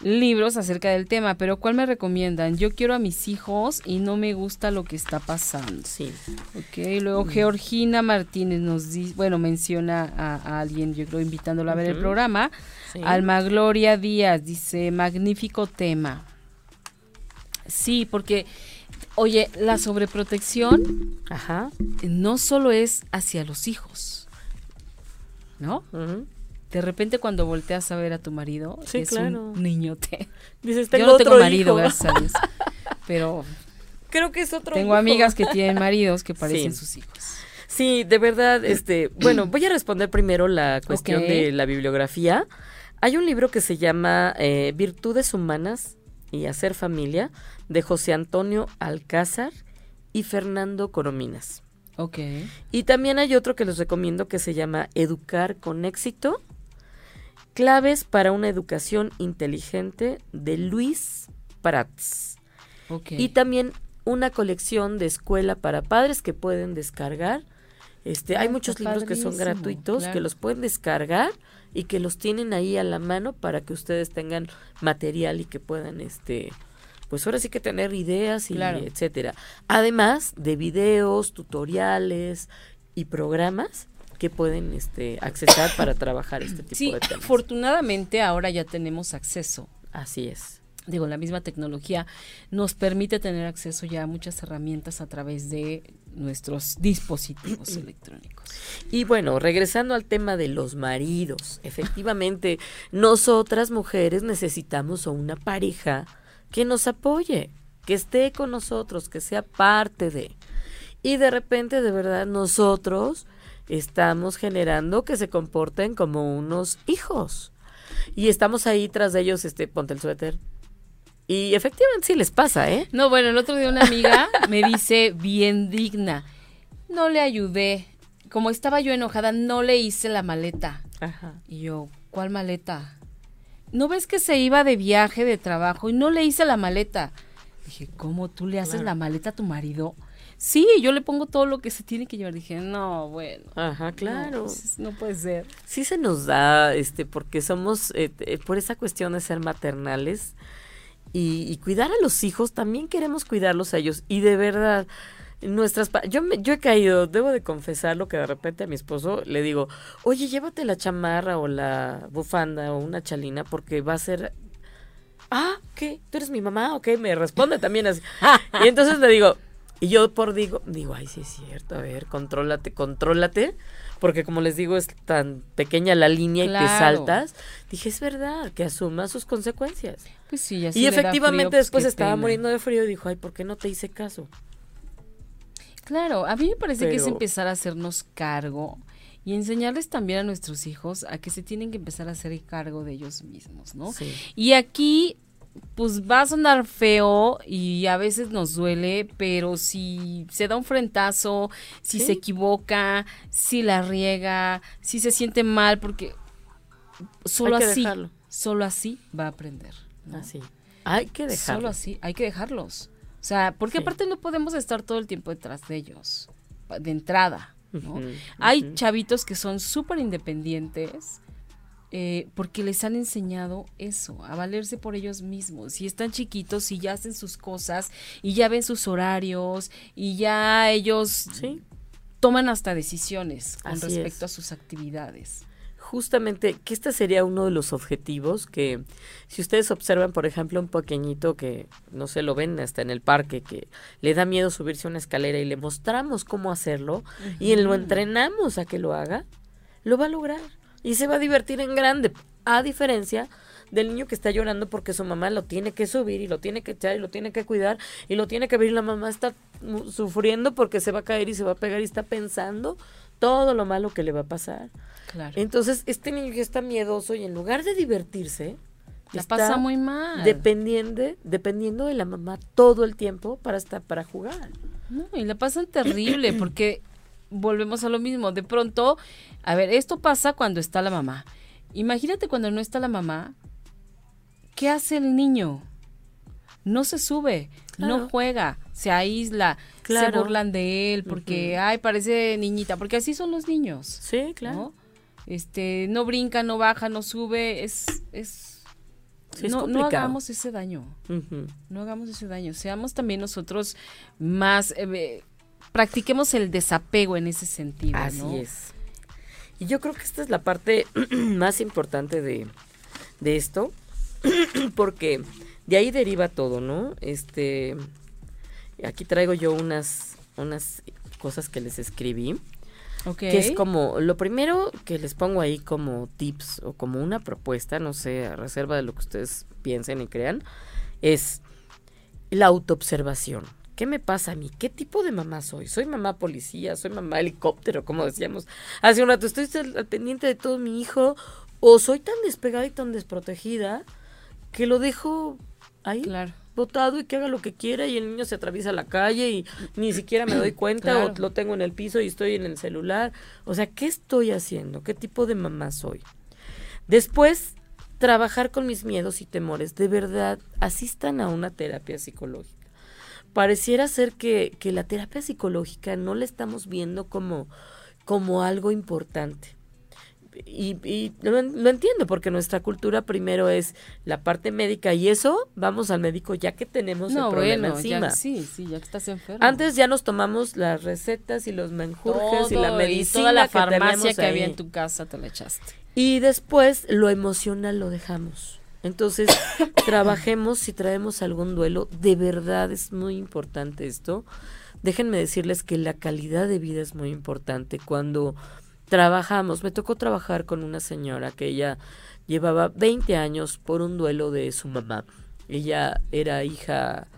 libros acerca del tema, pero ¿cuál me recomiendan? Yo quiero a mis hijos y no me gusta lo que está pasando. Sí. Ok, luego Georgina Martínez nos dice, bueno, menciona a, a alguien, yo creo, invitándola a ver el programa. Sí. Alma Gloria Díaz dice, magnífico tema. Sí, porque, oye, la sobreprotección Ajá. no solo es hacia los hijos, ¿no? De repente cuando volteas a ver a tu marido, Sí, es claro. un niñote. Dices, Yo tengo no tengo otro marido, hijo. gracias a Dios. Pero Creo que es otro tengo hijo. amigas que tienen maridos que parecen Sí. sus hijos. Sí, de verdad, este, bueno, voy a responder primero la cuestión de la bibliografía. Hay un libro que se llama eh, Virtudes Humanas y Hacer Familia, de José Antonio Alcázar y Fernando Corominas. Ok. Y también hay otro que les recomiendo que se llama Educar con éxito, claves para una educación inteligente de Luis Prats. Ok. Y también una colección de escuela para padres que pueden descargar. Este, Ah, hay está muchos libros que son gratuitos, que los pueden descargar y que los tienen ahí a la mano para que ustedes tengan material y que puedan, este, pues ahora sí que tener ideas y Claro. etcétera. Además de videos, tutoriales y programas que pueden, este, accesar para trabajar este tipo Sí, de temas. afortunadamente ahora ya tenemos acceso. Así es. Digo, la misma tecnología nos permite tener acceso ya a muchas herramientas a través de nuestros dispositivos electrónicos. Y bueno, regresando al tema de los maridos, efectivamente, nosotras mujeres necesitamos a una pareja que nos apoye, que esté con nosotros, que sea parte de. Y de repente, de verdad, nosotros estamos generando que se comporten como unos hijos. Y estamos ahí tras de ellos, este, ponte el suéter. Y efectivamente sí les pasa, ¿eh? No, bueno, el otro día una amiga me dice bien digna, no le ayudé, como estaba yo enojada, no le hice la maleta. Ajá. Y yo, ¿cuál maleta? ¿No ves que se iba de viaje de trabajo y no le hice la maleta? Dije, ¿cómo tú le haces Claro. la maleta a tu marido? Sí, yo le pongo todo lo que se tiene que llevar. Dije, no, bueno. Ajá, claro. pues, No, puede ser. sí se nos da, este, porque somos, eh, eh, por esa cuestión de ser maternales y, y cuidar a los hijos, también queremos cuidarlos a ellos. Y de verdad, nuestras, pa- yo, me, yo he caído, debo de confesarlo que de repente a mi esposo le digo, oye, llévate la chamarra o la bufanda o una chalina porque va a ser... Ah, ¿qué? ¿Tú eres mi mamá? Ok, me responde también así. Y entonces le digo, y yo por digo, digo, ay, sí es cierto, a ver, contrólate, contrólate, porque como les digo, es tan pequeña la línea y Claro. saltas. Dije, es verdad, que asuma sus consecuencias. Pues sí, ya y efectivamente frío, pues, después estaba pena. muriendo de frío y dijo, ay, ¿por qué no te hice caso? Claro, a mí me parece que es empezar a hacernos cargo y enseñarles también a nuestros hijos a que se tienen que empezar a hacer cargo de ellos mismos, ¿no? Sí. Y aquí, pues va a sonar feo y a veces nos duele, pero si se da un frentazo, si Sí. se equivoca, si la riega, si se siente mal, porque solo así, dejarlo. solo así va a aprender. ¿no? Así. Hay que dejarlo. Solo así, hay que dejarlos. O sea, porque Sí. aparte no podemos estar todo el tiempo detrás de ellos, de entrada. ¿no? Hay chavitos que son súper independientes eh, porque les han enseñado eso, a valerse por ellos mismos. Si están chiquitos, y ya hacen sus cosas y ya ven sus horarios y ya ellos Sí. toman hasta decisiones con Así respecto es. a sus actividades. justamente que este sería uno de los objetivos que si ustedes observan, por ejemplo, un pequeñito que no se lo ven hasta en el parque, que le da miedo subirse a una escalera y le mostramos cómo hacerlo y lo entrenamos a que lo haga, lo va a lograr y se va a divertir en grande, a diferencia del niño que está llorando porque su mamá lo tiene que subir y lo tiene que echar y lo tiene que cuidar y lo tiene que ver y la mamá está sufriendo porque se va a caer y se va a pegar y está pensando todo lo malo que le va a pasar. Claro. Entonces, este niño ya está miedoso y en lugar de divertirse, la pasa muy mal. Dependiendo, dependiendo de la mamá todo el tiempo para estar para jugar. No, y la pasan terrible porque volvemos a lo mismo. De pronto, a ver, esto pasa cuando está la mamá. Imagínate cuando no está la mamá, ¿qué hace el niño? No se sube, no juega, se aísla, se burlan de él porque, ay, parece niñita, porque así son los niños. Sí, claro. Este, no brinca, no baja, no sube, es, es, no, no, hagamos ese daño, no hagamos ese daño, seamos también nosotros más, eh, practiquemos el desapego en ese sentido. Así es. Y yo creo que esta es la parte más importante de, de esto, porque de ahí deriva todo, ¿no? Este, aquí traigo yo unas, unas cosas que les escribí. Que es como, lo primero que les pongo ahí como tips o como una propuesta, no sé, a reserva de lo que ustedes piensen y crean, es la autoobservación. ¿Qué me pasa a mí? ¿Qué tipo de mamá soy? ¿Soy mamá policía? ¿Soy mamá helicóptero? Como decíamos hace un rato, ¿estoy al pendiente de todo mi hijo? ¿O soy tan despegada y tan desprotegida que lo dejo ahí claro. botado y que haga lo que quiera y el niño se atraviesa la calle y ni siquiera me doy cuenta o lo tengo en el piso y estoy en el celular. O sea, ¿qué estoy haciendo? ¿Qué tipo de mamá soy? Después, trabajar con mis miedos y temores. De verdad, asistan a una terapia psicológica. Pareciera ser que, que la terapia psicológica no la estamos viendo como, como algo importante y, y lo, entiendo porque nuestra cultura primero es la parte médica y eso vamos al médico ya que tenemos el problema encima. sí, sí, ya que estás enfermo. Antes ya nos tomamos las recetas y los menjurjes y la medicina toda la farmacia que, había en tu casa te la echaste. Y después lo emocional lo dejamos. Entonces, trabajemos si traemos algún duelo, de verdad es muy importante esto. Déjenme decirles que la calidad de vida es muy importante cuando trabajamos, me tocó trabajar con una señora que ella llevaba 20 años por un duelo de su mamá. Ella era hija,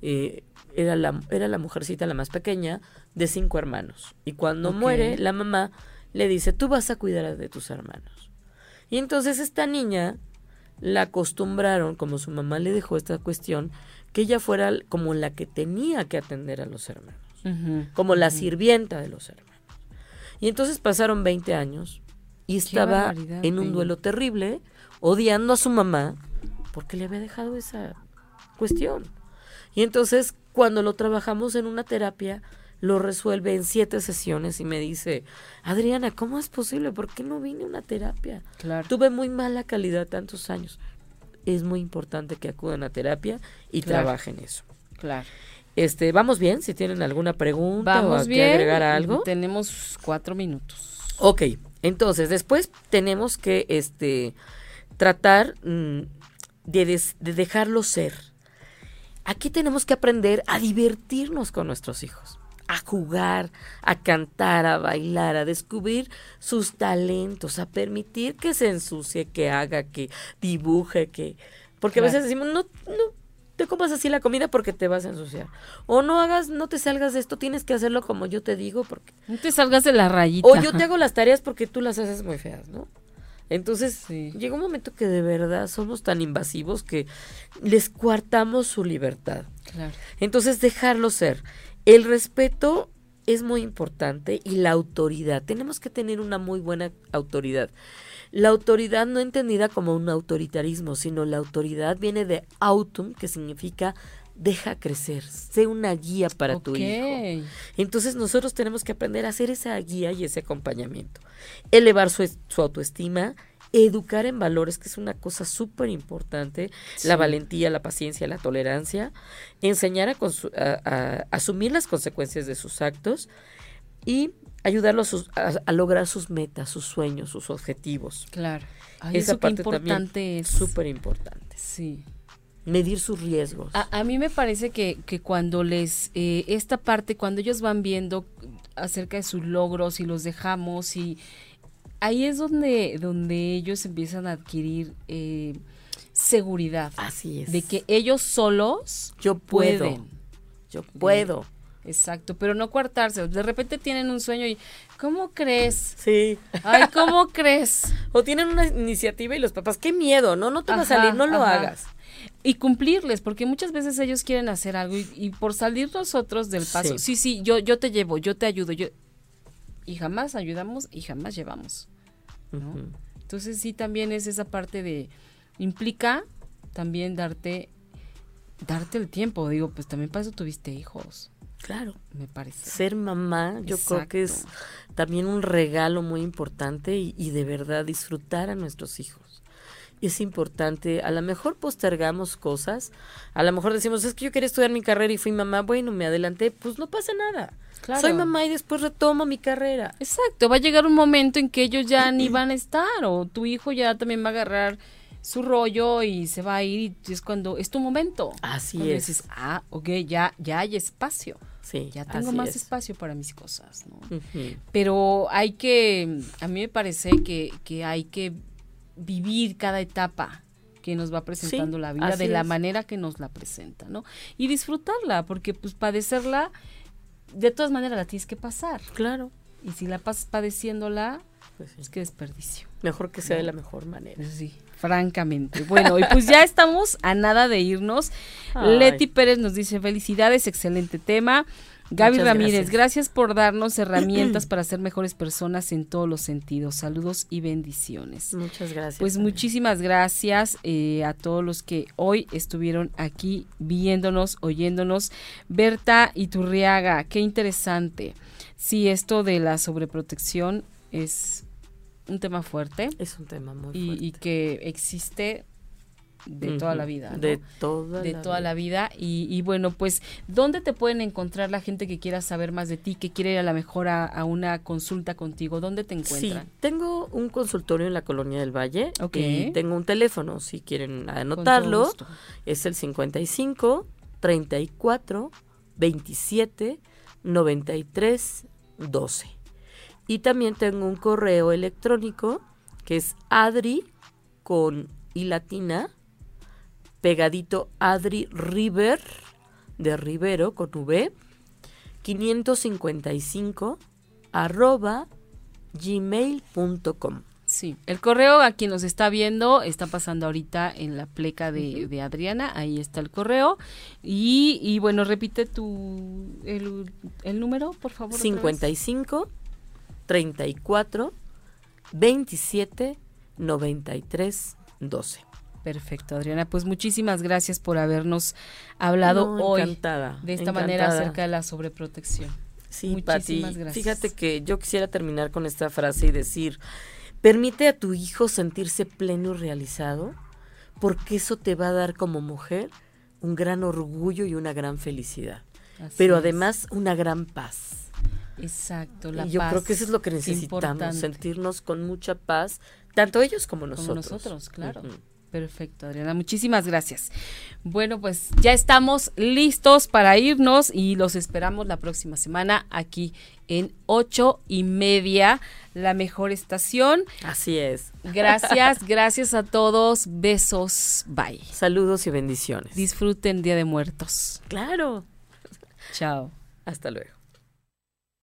eh, era, la, era la mujercita la más pequeña de cinco hermanos. Y cuando muere, la mamá le dice, tú vas a cuidar de tus hermanos. Y entonces esta niña la acostumbraron, como su mamá le dejó esta cuestión, que ella fuera como la que tenía que atender a los hermanos, como la sirvienta de los hermanos. Y entonces pasaron 20 años y estaba en un duelo terrible, odiando a su mamá porque le había dejado esa cuestión. Y entonces cuando lo trabajamos en una terapia, lo resuelve en siete sesiones y me dice, Adriana, ¿cómo es posible? ¿Por qué no vine a una terapia? Tuve muy mala calidad tantos años. Es muy importante que acudan a terapia y trabajen eso. Claro. Este, vamos bien, si tienen alguna pregunta o que agregar algo. Tenemos cuatro minutos. Ok, entonces después tenemos que este tratar mm, de, de dejarlo ser. Aquí tenemos que aprender a divertirnos con nuestros hijos, a jugar, a cantar, a bailar, a descubrir sus talentos, a permitir que se ensucie, que haga, que dibuje, que... Porque a veces decimos, no, no, te comas así la comida porque te vas a ensuciar. O no hagas, no te salgas de esto, tienes que hacerlo como yo te digo porque... No te salgas de la rayita. O yo te hago las tareas porque tú las haces muy feas, ¿no? Entonces, llega un momento que de verdad somos tan invasivos que les coartamos su libertad. Claro. Entonces, dejarlo ser. El respeto es muy importante y la autoridad. Tenemos que tener una muy buena autoridad. La autoridad no entendida como un autoritarismo, sino la autoridad viene de autum, que significa deja crecer, sé una guía para tu hijo. Entonces nosotros tenemos que aprender a hacer esa guía y ese acompañamiento. Elevar su, autoestima, educar en valores, que es una cosa súper importante, la valentía, la paciencia, la tolerancia, enseñar a, asumir las consecuencias de sus actos y ayudarlo a, sus- a- lograr sus metas, sus sueños, sus objetivos. Claro. Ay, Esa eso parte importante es. Súper importante. Sí. Medir sus riesgos. A, a mí me parece que, que cuando les, eh, esta parte, cuando ellos van viendo acerca de sus logros y los dejamos y ahí es donde, donde ellos empiezan a adquirir eh, seguridad Así es. de que ellos solos yo puedo. pueden. Yo puedo. Exacto, pero no coartarse. De repente tienen un sueño y ¿cómo crees? Sí. Ay, ¿cómo crees? O tienen una iniciativa y los papás, qué miedo, ¿no? No te va a salir, no lo ajá. hagas. Y cumplirles, porque muchas veces ellos quieren hacer algo y, y por salir nosotros del paso, sí, Sí. sí, yo, yo te llevo, yo te ayudo, yo y jamás ayudamos y jamás llevamos. ¿no? Entonces sí también es esa parte de implica también darte darte el tiempo, digo, pues también para eso tuviste hijos, Claro. me parece. Ser mamá, yo creo que es también un regalo muy importante y, y de verdad disfrutar a nuestros hijos. Es importante, a lo mejor postergamos cosas, a lo mejor decimos, es que yo quería estudiar mi carrera y fui mamá, bueno, me adelanté, pues no pasa nada. Claro. Soy mamá y después retomo mi carrera. Exacto, va a llegar un momento en que ellos ya ni van a estar o tu hijo ya también va a agarrar su rollo y se va a ir y es cuando es tu momento. Así Cuando es. dices, ah, ok, ya, ya hay espacio, Sí, ya tengo más es. espacio para mis cosas, ¿no? Pero hay que, a mí me parece que, que hay que vivir cada etapa que nos va presentando Sí, la vida de la es. manera que nos la presenta, ¿no? Y disfrutarla, porque pues padecerla, de todas maneras la tienes que pasar. Claro. Y si la pasas padeciéndola, Pues sí. es que desperdicio. Mejor que sea de la mejor manera. Sí, francamente. Bueno, y pues ya estamos a nada de irnos. Ay. Leti Pérez nos dice felicidades, excelente tema. Gaby Muchas Ramírez, gracias. gracias. por darnos herramientas para ser mejores personas en todos los sentidos. Saludos y bendiciones. Muchas gracias. Pues muchísimas gracias eh, a todos los que hoy estuvieron aquí viéndonos, oyéndonos. Berta Iturriaga, qué interesante. Sí, esto de la sobreprotección es un tema fuerte Es un tema muy y, fuerte. y que existe de toda la vida. ¿no? De toda de la toda vida. la vida y, y bueno pues dónde te pueden encontrar la gente que quiera saber más de ti que quiere ir a la mejor a, a una consulta contigo dónde te Sí, encuentran tengo un consultorio en la Colonia del Valle Ok. y tengo un teléfono, si quieren anotarlo, es el 55 34 27 93 12. Y también tengo un correo electrónico que es adri con i latina pegadito adri river de rivero con v 555 arroba gmail.com. Sí, el correo a quien nos está viendo está pasando ahorita en la pleca de, de Adriana, ahí está el correo. Y, y bueno, repite tu el, el número, por favor. otra vez. 55 34 27 93 12. Perfecto, Adriana. Pues muchísimas gracias por habernos hablado No, hoy encantada, de esta manera acerca de la sobreprotección. Sí, Muchísimas Pati, gracias. fíjate que yo quisiera terminar con esta frase y decir, permite a tu hijo sentirse pleno y realizado, porque eso te va a dar como mujer un gran orgullo y una gran felicidad, Así pero es. además una gran paz. Exacto, la y yo paz creo que eso es lo que necesitamos, importante. sentirnos con mucha paz, tanto ellos como Como nosotros. nosotros, claro. Perfecto, Adriana. Muchísimas gracias. Bueno, pues ya estamos listos para irnos y los esperamos la próxima semana aquí en ocho y media, la mejor estación. Así es. Gracias, gracias a todos. Besos. Bye. Saludos y bendiciones. Disfruten Día de Muertos. claro. Chao. Hasta luego.